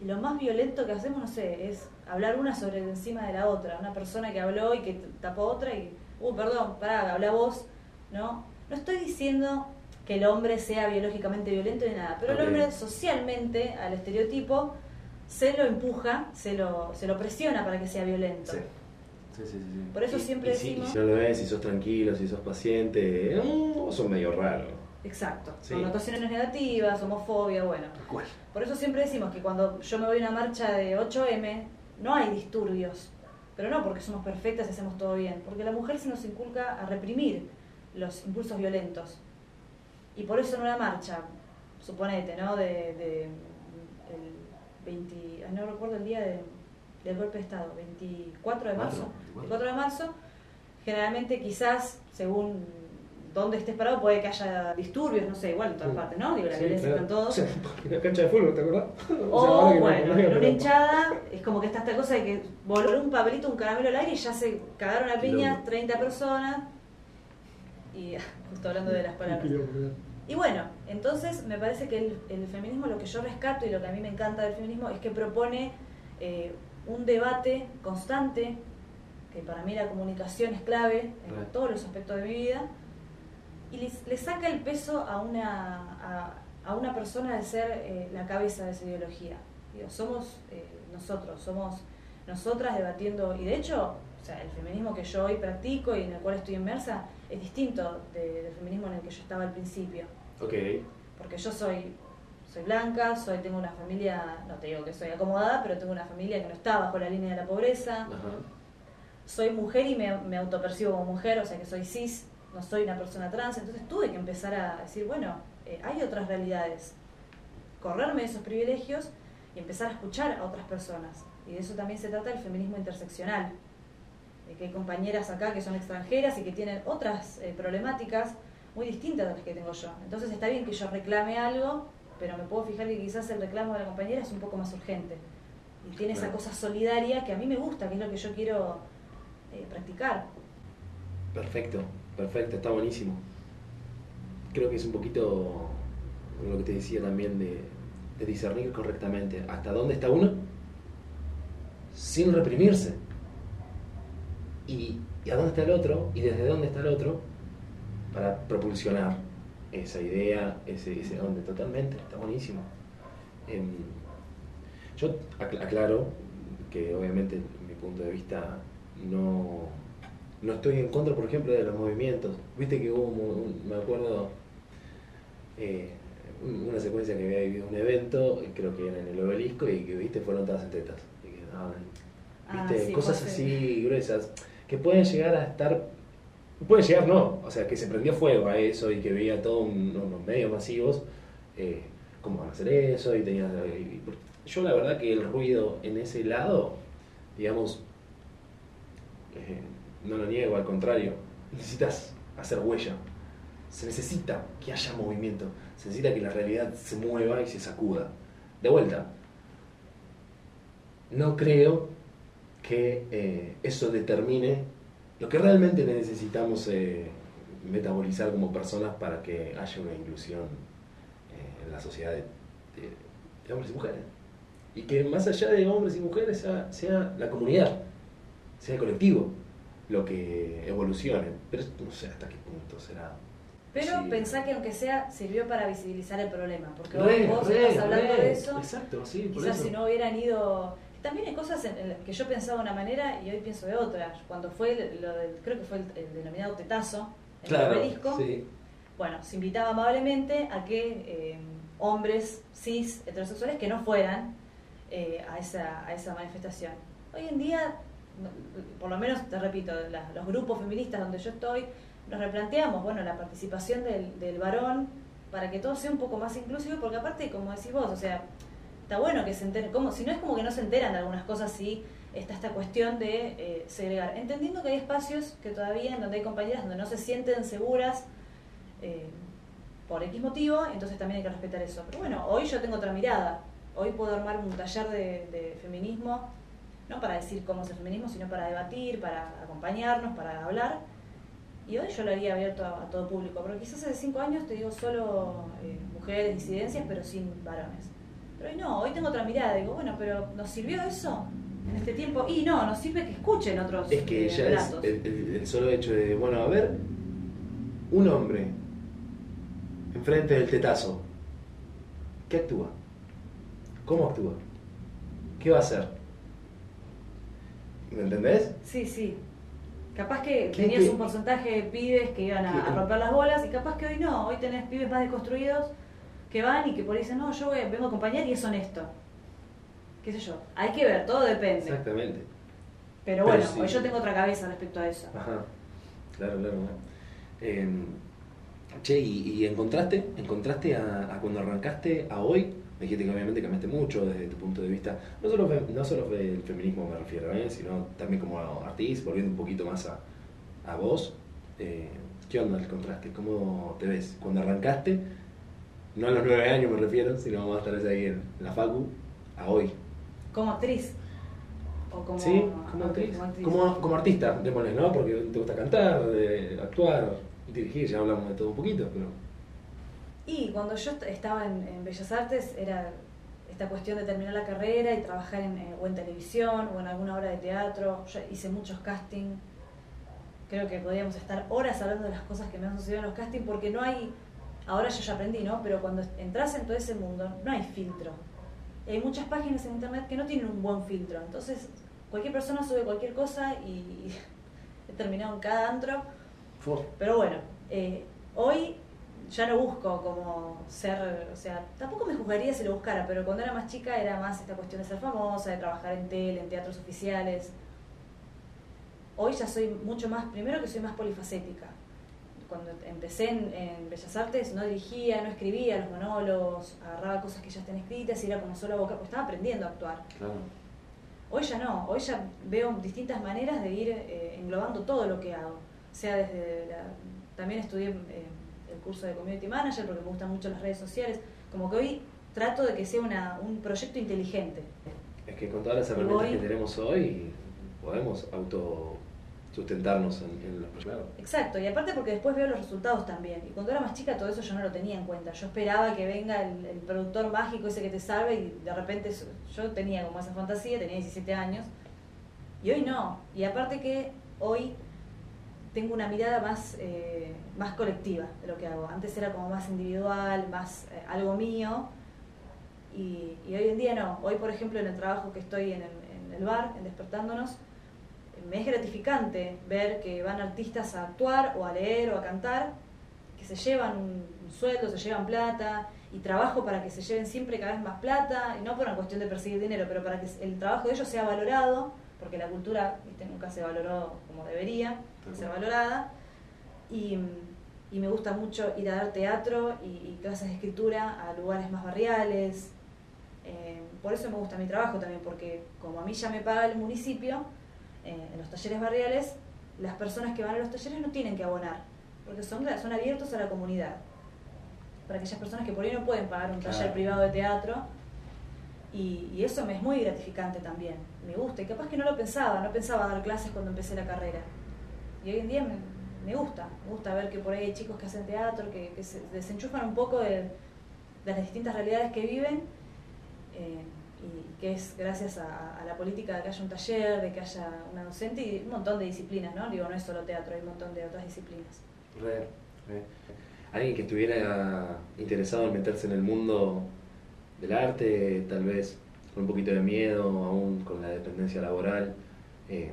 Y lo más violento que hacemos, no sé, es hablar una sobre encima de la otra. Una persona que habló y que tapó otra y, uh, perdón, pará, habla vos, ¿no? No estoy diciendo que el hombre sea biológicamente violento ni nada, pero el hombre socialmente al estereotipo se lo empuja, se lo, se lo presiona para que sea violento.
Sí.
Sí, sí.
Por eso
Y-
siempre
y si-
decimos...
y si no lo ves, si sos tranquilo, si sos paciente, mm, sos medio raro.
Exacto, connotaciones negativas, homofobia, bueno.
Cual.
Por eso siempre decimos que cuando yo me voy a una marcha de 8M, no hay disturbios. Pero no porque somos perfectas y hacemos todo bien, porque la mujer se nos inculca a reprimir los impulsos violentos. Y por eso en una marcha, suponete, ¿no? De, 20, ay, no recuerdo el día de- del golpe de Estado, 24 de marzo. 24 de marzo, generalmente quizás, según dónde estés parado, puede que haya disturbios, no sé, igual en todas
Sí.
partes, ¿no? Digo, la
Sí,
violencia
claro.
está en todos.
O sea, en la cancha de fútbol, ¿te acordás? O
bueno,
no
en una hinchada es como que está esta cosa de que voló un papelito, un caramelo al aire y ya se cagaron a piña
Quilombo.
30 personas. Y justo hablando de las palabras. Y bueno, entonces me parece que el, el feminismo, lo que yo rescato y lo que a mí me encanta del feminismo es que propone eh, un debate constante, que para mí la comunicación es clave en
Right.
todos los aspectos de mi vida, y le, saca el peso a una, a, a una persona de ser eh, la cabeza de esa ideología. Digo, somos eh, nosotros, somos nosotras debatiendo, y de hecho, o sea, el feminismo que yo hoy practico y en el cual estoy inmersa es distinto de- del feminismo en el que yo estaba al principio
Ok.
porque yo soy soy blanca, soy tengo una familia, no te digo que soy acomodada, pero tengo una familia que no está bajo la línea de la pobreza. Soy mujer y me, me autopercibo como mujer, o sea que soy cis, no soy una persona trans, entonces tuve que empezar a decir, bueno, eh, hay otras realidades, correrme de esos privilegios y empezar a escuchar a otras personas. Y de eso también se trata el feminismo interseccional, de que hay compañeras acá que son extranjeras y que tienen otras eh, problemáticas muy distintas a las que tengo yo. Entonces está bien que yo reclame algo, pero me puedo fijar que quizás el reclamo de la compañera es un poco más urgente. Y tiene esa cosa solidaria que a mí me gusta, que es lo que yo quiero eh, practicar.
Perfecto, perfecto, está buenísimo. Creo que es un poquito lo que te decía también de, de discernir correctamente hasta dónde está uno sin reprimirse. Y, y a dónde está el otro y desde dónde está el otro para propulsionar esa idea, ese, ese dónde totalmente, está buenísimo. Em, yo acl- aclaro que obviamente mi punto de vista no, no estoy en contra, por ejemplo, de los movimientos. Viste que hubo, un- me acuerdo, eh, un- una secuencia que había vivido un evento, creo que era en el obelisco, y que viste fueron todas en tetas. Y que, ah,
Ah,
viste,
sí,
cosas así gruesas, que pueden llegar a estar, pueden llegar no, o sea, que se prendió fuego a eso y que veía todos unos medios masivos, eh, cómo van a hacer eso, y tenía... yo la verdad que el ruido en ese lado, digamos, eh, no lo niego, al contrario, necesitas hacer huella. Se necesita que haya movimiento, se necesita que la realidad se mueva y se sacuda. De vuelta, no creo que eh, eso determine lo que realmente necesitamos eh, metabolizar como personas para que haya una inclusión eh, en la sociedad de, de- de hombres y mujeres. Y que más allá de hombres y mujeres sea, sea la comunidad, sea el colectivo lo que evolucione. Pero no sé hasta qué punto será.
Pero
Sí.
pensá que aunque sea, sirvió para visibilizar el problema. Porque
Re,
vos,
re,
estás hablando
re.
de eso.
Exacto, sí, por
Quizás
eso.
si no hubieran ido. También hay cosas en, en las que yo pensaba de una manera y hoy pienso de otra. Cuando fue lo del, creo que fue el, el denominado tetazo, el
Claro, sí.
bueno, se invitaba amablemente a que eh, hombres cis heterosexuales que no fueran eh, a, esa, a esa manifestación. Hoy en día, por lo menos te repito, la- los grupos feministas donde yo estoy, nos replanteamos bueno, la participación del, del varón para que todo sea un poco más inclusivo, porque aparte, como decís vos, o sea, está bueno que se enteren, como, si no es como que no se enteran de algunas cosas, sí está esta cuestión de eh, segregar, entendiendo que hay espacios que todavía en donde hay compañeras donde no se sienten seguras eh, por X motivo, entonces también hay que respetar eso. Pero bueno, hoy yo tengo otra mirada, hoy puedo armar un taller de, feminismo, no para decir cómo es el feminismo, sino para debatir, para acompañarnos, para hablar. Y hoy yo lo haría abierto a, a todo público, pero quizás hace cinco años te digo solo eh, mujeres, disidencias, pero sin varones. Pero hoy no, hoy tengo otra mirada, digo, bueno, pero ¿nos sirvió eso en este tiempo? Y no, nos sirve que escuchen otros
Es que
eh,
ya es el, el- el solo hecho de, bueno, a ver, un hombre enfrente del tetazo, ¿qué actúa? ¿Cómo actúa? ¿Qué va a hacer? ¿Me entendés?
Sí, sí. Capaz que
¿Quién
tenías
que-
un porcentaje de pibes que iban a, a romper las bolas y capaz que hoy no. Hoy tenés pibes más deconstruidos que van y que por ahí dicen, no, yo voy- vengo a acompañar y es honesto. ¿Qué sé yo? Hay que ver, todo depende.
Exactamente.
Pero
Pero
bueno,
sí.
hoy yo tengo otra cabeza respecto a eso.
Ajá. Claro, claro. Eh, che, ¿y, y encontraste, encontraste a, a cuando arrancaste a hoy? Me dijiste que obviamente cambiaste mucho desde tu punto de vista, no solo, no solo del feminismo me refiero, ¿eh? sino también como artista, volviendo un poquito más a, a vos. Eh, ¿Qué onda el contraste? ¿Cómo te ves? Cuando arrancaste, no a los nueve años me refiero, sino más tal vez ahí en la facu, a hoy.
Como actriz. O como,
sí, como actriz. Como, como artista, démosle, ¿no? Porque te gusta cantar, de actuar, dirigir, ya hablamos de todo un poquito, pero...
Y cuando yo est- estaba en, en Bellas Artes era esta cuestión de terminar la carrera y trabajar en, eh, o en televisión o en alguna obra de teatro. Yo hice muchos castings. Creo que podríamos estar horas hablando de las cosas que me han sucedido en los castings porque no hay, ahora yo ya aprendí, ¿no? Pero cuando entras en todo ese mundo no hay filtro. Y hay muchas páginas en internet que no tienen un buen filtro. Entonces cualquier persona sube cualquier cosa y he terminado en cada antro. Pero bueno, eh, hoy ya no busco como ser, o sea, tampoco me juzgaría si lo buscara, pero cuando era más chica era más esta cuestión de ser famosa, de trabajar en tele, en teatros oficiales. Hoy ya soy mucho más, primero que soy más polifacética. Cuando empecé en, en Bellas Artes no dirigía, no escribía los monólogos, agarraba cosas que ya están escritas y era como solo boca, pues estaba aprendiendo a actuar.
Claro.
Hoy ya no, hoy ya veo distintas maneras de ir eh, englobando todo lo que hago. Sea desde la, también estudié eh, el curso de Community Manager porque me gustan mucho las redes sociales. Como que hoy trato de que sea una, un proyecto inteligente.
Es que con todas las herramientas que tenemos hoy podemos auto sustentarnos en, en los proyectos.
Exacto, y aparte porque después veo los resultados también. Y cuando era más chica todo eso yo no lo tenía en cuenta. Yo esperaba que venga el, productor mágico ese que te salve y de repente yo tenía como esa fantasía, tenía 17 años. Y hoy no. Y aparte que hoy tengo una mirada más, eh, más colectiva de lo que hago. Antes era como más individual, más eh, algo mío. Y, y hoy en día no. Hoy, por ejemplo, en el trabajo que estoy en el, en el bar, en Despertándonos, me es gratificante ver que van artistas a actuar o a leer o a cantar, que se llevan un, un sueldo, se llevan plata, y trabajo para que se lleven siempre cada vez más plata, y no por una cuestión de perseguir dinero, pero para que el trabajo de ellos sea valorado, porque la cultura ¿viste? nunca se valoró como debería ser valorada, y, y me gusta mucho ir a dar teatro y, y clases de escritura a lugares más barriales. Eh, por eso me gusta mi trabajo también, porque como a mí ya me paga el municipio, eh, en los talleres barriales, las personas que van a los talleres no tienen que abonar, porque son, son abiertos a la comunidad. Para aquellas personas que por ahí no pueden pagar un taller privado de teatro, y, y eso me es muy gratificante también, me gusta, y capaz que no lo pensaba, no pensaba dar clases cuando empecé la carrera. Y hoy en día me, me gusta, me gusta ver que por ahí hay chicos que hacen teatro, que, que se desenchufan un poco de, de las distintas realidades que viven, eh, que es gracias a, la política de que haya un taller, de que haya una docente y un montón de disciplinas, ¿no? Digo, no es solo teatro, hay un montón de otras disciplinas.
Re, re. alguien que estuviera interesado en meterse en el mundo del arte, tal vez con un poquito de miedo, aún con la dependencia laboral, eh,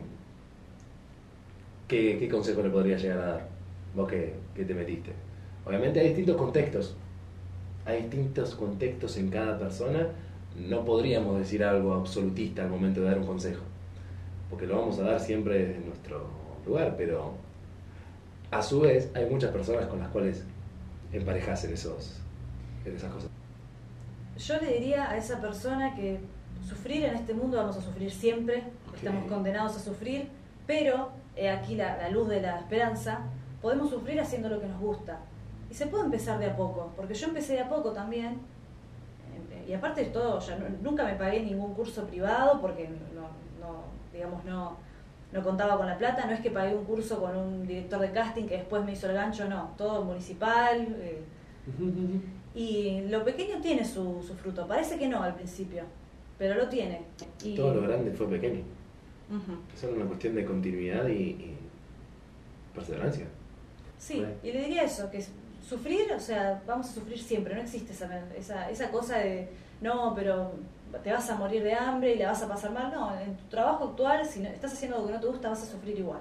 ¿qué, qué consejo le podría llegar a dar? Vos que, que te metiste. Obviamente hay distintos contextos, hay distintos contextos en cada persona, no podríamos decir algo absolutista al momento de dar un consejo, porque lo vamos a dar siempre desde nuestro lugar, pero a su vez hay muchas personas con las cuales emparejas en, esos, en esas cosas.
Yo le diría a esa persona que sufrir en este mundo vamos a sufrir siempre, estamos condenados a sufrir, pero he aquí la, la luz de la esperanza, podemos sufrir haciendo lo que nos gusta. Y se puede empezar de a poco, porque yo empecé de a poco también, eh, y aparte de todo, ya nu- nunca me pagué ningún curso privado porque no, no, digamos, no, no contaba con la plata, no es que pagué un curso con un director de casting que después me hizo el gancho, no, todo municipal. eh, y lo pequeño tiene su, su fruto. Parece que no al principio, pero lo tiene. Y,
Todo lo grande fue pequeño.
Ujú.
Es una cuestión de continuidad y, y perseverancia.
Sí,
Bueno.
y le diría eso, que sufrir, o sea, vamos a sufrir siempre, no existe esa, esa, esa cosa de, no, pero te vas a morir de hambre y la vas a pasar mal. No, en tu trabajo actual, si no- estás haciendo algo que no te gusta, vas a sufrir igual.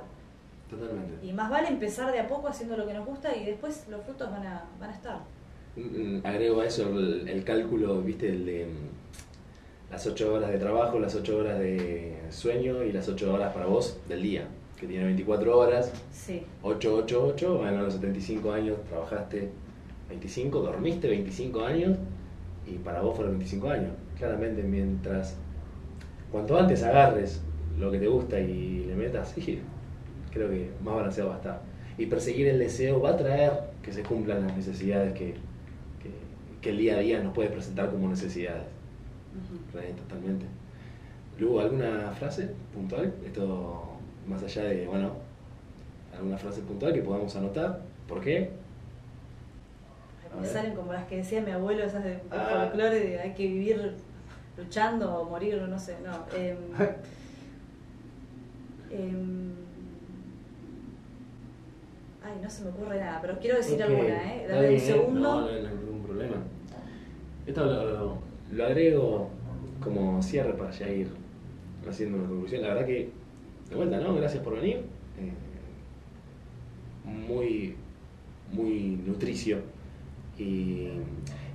Totalmente.
Y más vale empezar de a poco haciendo lo que nos gusta y después los frutos van a, van a estar.
Mm, Agrego a eso el, el cálculo, viste, el de mm, las 8 horas de trabajo, las 8 horas de sueño y las 8 horas para vos del día, que tiene 24 horas,
Sí,
8, 8, 8, bueno, a los 75 años trabajaste 25, dormiste 25 años y para vos fueron 25 años. Claramente mientras, cuanto antes agarres lo que te gusta y le metas, sí, creo que más balanceado va a estar. Y perseguir el deseo va a traer que se cumplan las necesidades que, que, que el día a día nos puede presentar como necesidades. Re, Totalmente. Luego, ¿alguna frase puntual? Esto más allá de, bueno, alguna frase puntual que podamos anotar. ¿Por qué?
Me salen como las que decía mi abuelo, esas de,
Ah.
folclore, de hay que vivir luchando o morir, no sé, no. em, ay, no se me ocurre nada, pero quiero decir alguna, ¿eh? Dame un segundo.
No, no, no hay ningún problema. Esto lo, lo- lo agrego como cierre para ya ir haciendo una conclusión. La verdad que, de vuelta, ¿no? Gracias por venir. Eh, muy, muy nutricio. Y,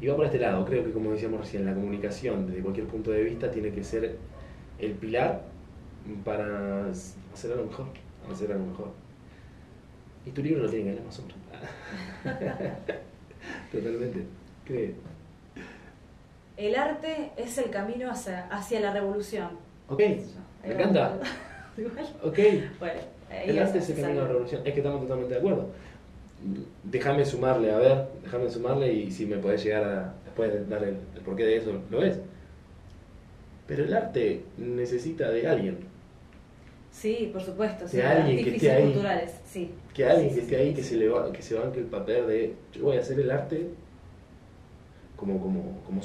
y va por este lado. Creo que, como decíamos recién, la comunicación desde cualquier punto de vista tiene que ser el pilar para hacer algo mejor. Hacer algo mejor. Y tu libro lo tiene que leer más Totalmente. ¿Qué?
El arte es el camino hacia, hacia la revolución.
Ok, me encanta.
Igual.
Ok.
Bueno, ahí
El arte
es-
es el
es
camino a la revolución. Es que estamos totalmente de acuerdo. Déjame sumarle, a ver, déjame sumarle y si me podés llegar a después de dar el, el porqué de eso, lo es. Pero el arte necesita de alguien.
Sí, por supuesto. Sí,
De alguien que esté ahí.
culturales, sí.
Que alguien
Sí,
que esté
sí,
ahí, que se, le va- que se banque el papel de yo voy a hacer el arte como, como, como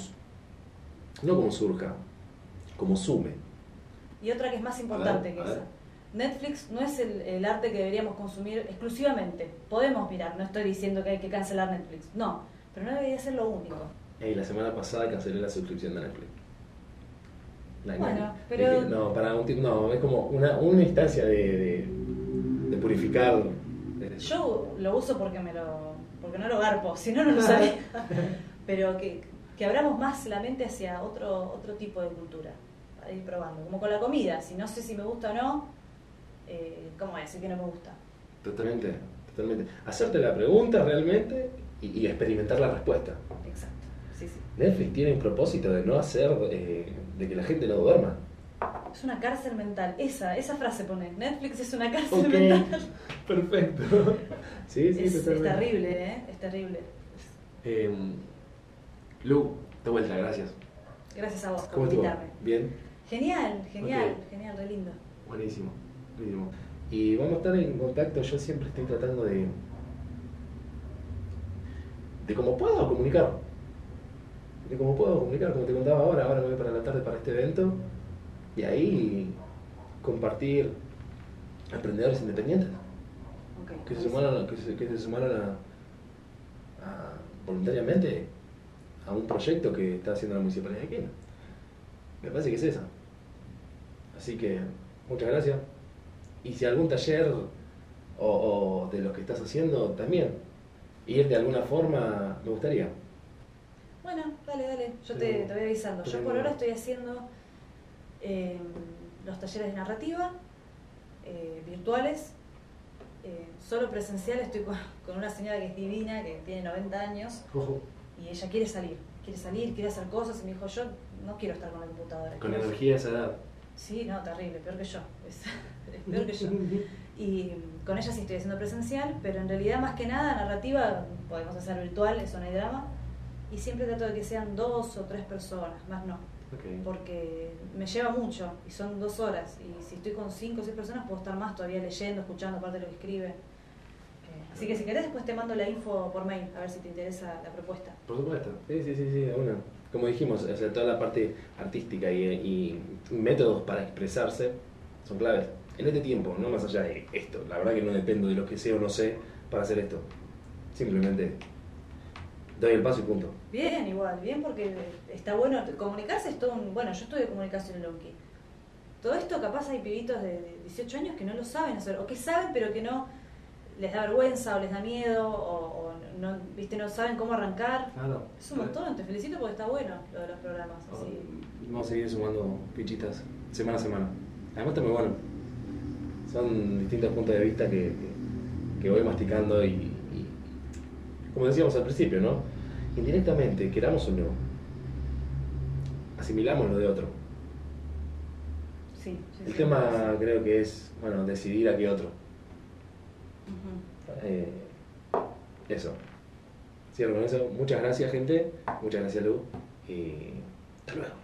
no como surja, como sume.
Y otra que es más importante
ver,
que esa. Netflix no es el, el arte que deberíamos consumir exclusivamente. Podemos mirar, no estoy diciendo que hay que cancelar Netflix. No, pero no debería ser lo único.
Ey, la semana pasada cancelé la suscripción de Netflix. La
Bueno, pero-
no, para un no, es como una, una instancia de, de, de purificar.
Yo lo uso porque me lo porque no lo garpo, si no no lo usaría. Pero que, que abramos más la mente hacia otro otro tipo de cultura, para ir probando. Como con la comida, si no sé si me gusta o no, eh, ¿cómo decir que no me gusta?
Totalmente, totalmente. Hacerte la pregunta realmente y, y experimentar la respuesta.
Exacto, sí, sí.
Netflix tiene un propósito de no hacer, eh, de que la gente no duerma.
Es una cárcel mental. Esa, esa frase pone. Netflix es una cárcel mental.
perfecto. Sí, sí,
es, terrible, ¿eh? Es terrible.
Eh, Lu, de vuelta, gracias.
Gracias a vos por invitarme.
Bien.
Genial, genial, genial, re lindo.
Buenísimo, buenísimo. Y vamos a estar en contacto, yo siempre estoy tratando de... de cómo puedo comunicar. De cómo puedo comunicar, como te contaba ahora, ahora me voy para la tarde para este evento. Y ahí compartir emprendedores independientes que se sumaron, que se, que se sumaron voluntariamente a un proyecto que está haciendo la Municipalidad de Quilmes. Me parece que es esa. Así que, muchas gracias. Y si algún taller o, de los que estás haciendo, también, ir de alguna forma, me gustaría.
Bueno, dale, dale, yo te, voy avisando. Yo por ahora estoy haciendo eh, los talleres de narrativa eh, virtuales, eh, solo presencial. Estoy con, una señora que es divina, que tiene 90 años, y ella quiere salir, quiere salir, quiere hacer cosas, y me dijo, yo no quiero estar con la computadora.
Con energía de esa edad.
Sí, no, terrible, peor que yo. Es, peor que yo. Y con ella sí estoy haciendo presencial, pero en realidad más que nada narrativa podemos hacer virtual, eso no hay drama. Y siempre trato de que sean dos o tres personas, más no. Porque me lleva mucho y son dos horas. Y si estoy con cinco o seis personas puedo estar más todavía leyendo, escuchando parte de lo que escribe. Eh, así que si querés después te mando la info por mail, a ver si te interesa la propuesta.
Por supuesto, sí, sí, sí, sí, una. Como dijimos, toda la parte artística y métodos para expresarse son claves en este tiempo, no más allá de esto. La verdad que no dependo de lo que sé o no sé para hacer esto. Simplemente doy el paso y punto.
Bien, igual, bien porque está bueno. Comunicarse es todo un. Bueno, yo estudio comunicación en Lonky. Todo esto, capaz hay pibitos de 18 años que no lo saben hacer, o que saben, pero que no les da vergüenza o les da miedo, no, ¿viste? no saben cómo arrancar.
Claro.
Es un montón, te felicito porque está bueno lo de los programas.
Así. Vamos a seguir sumando fichitas semana a semana. Además está muy bueno son distintos puntos de vista que, voy masticando y, como decíamos al principio, ¿no? Indirectamente, queramos o no, asimilamos lo de otro.
Sí,
El tema creo que es, bueno, decidir a qué otro. Eh, eso. Cierro con eso. Muchas gracias, gente. Muchas gracias, Lu. Y hasta luego.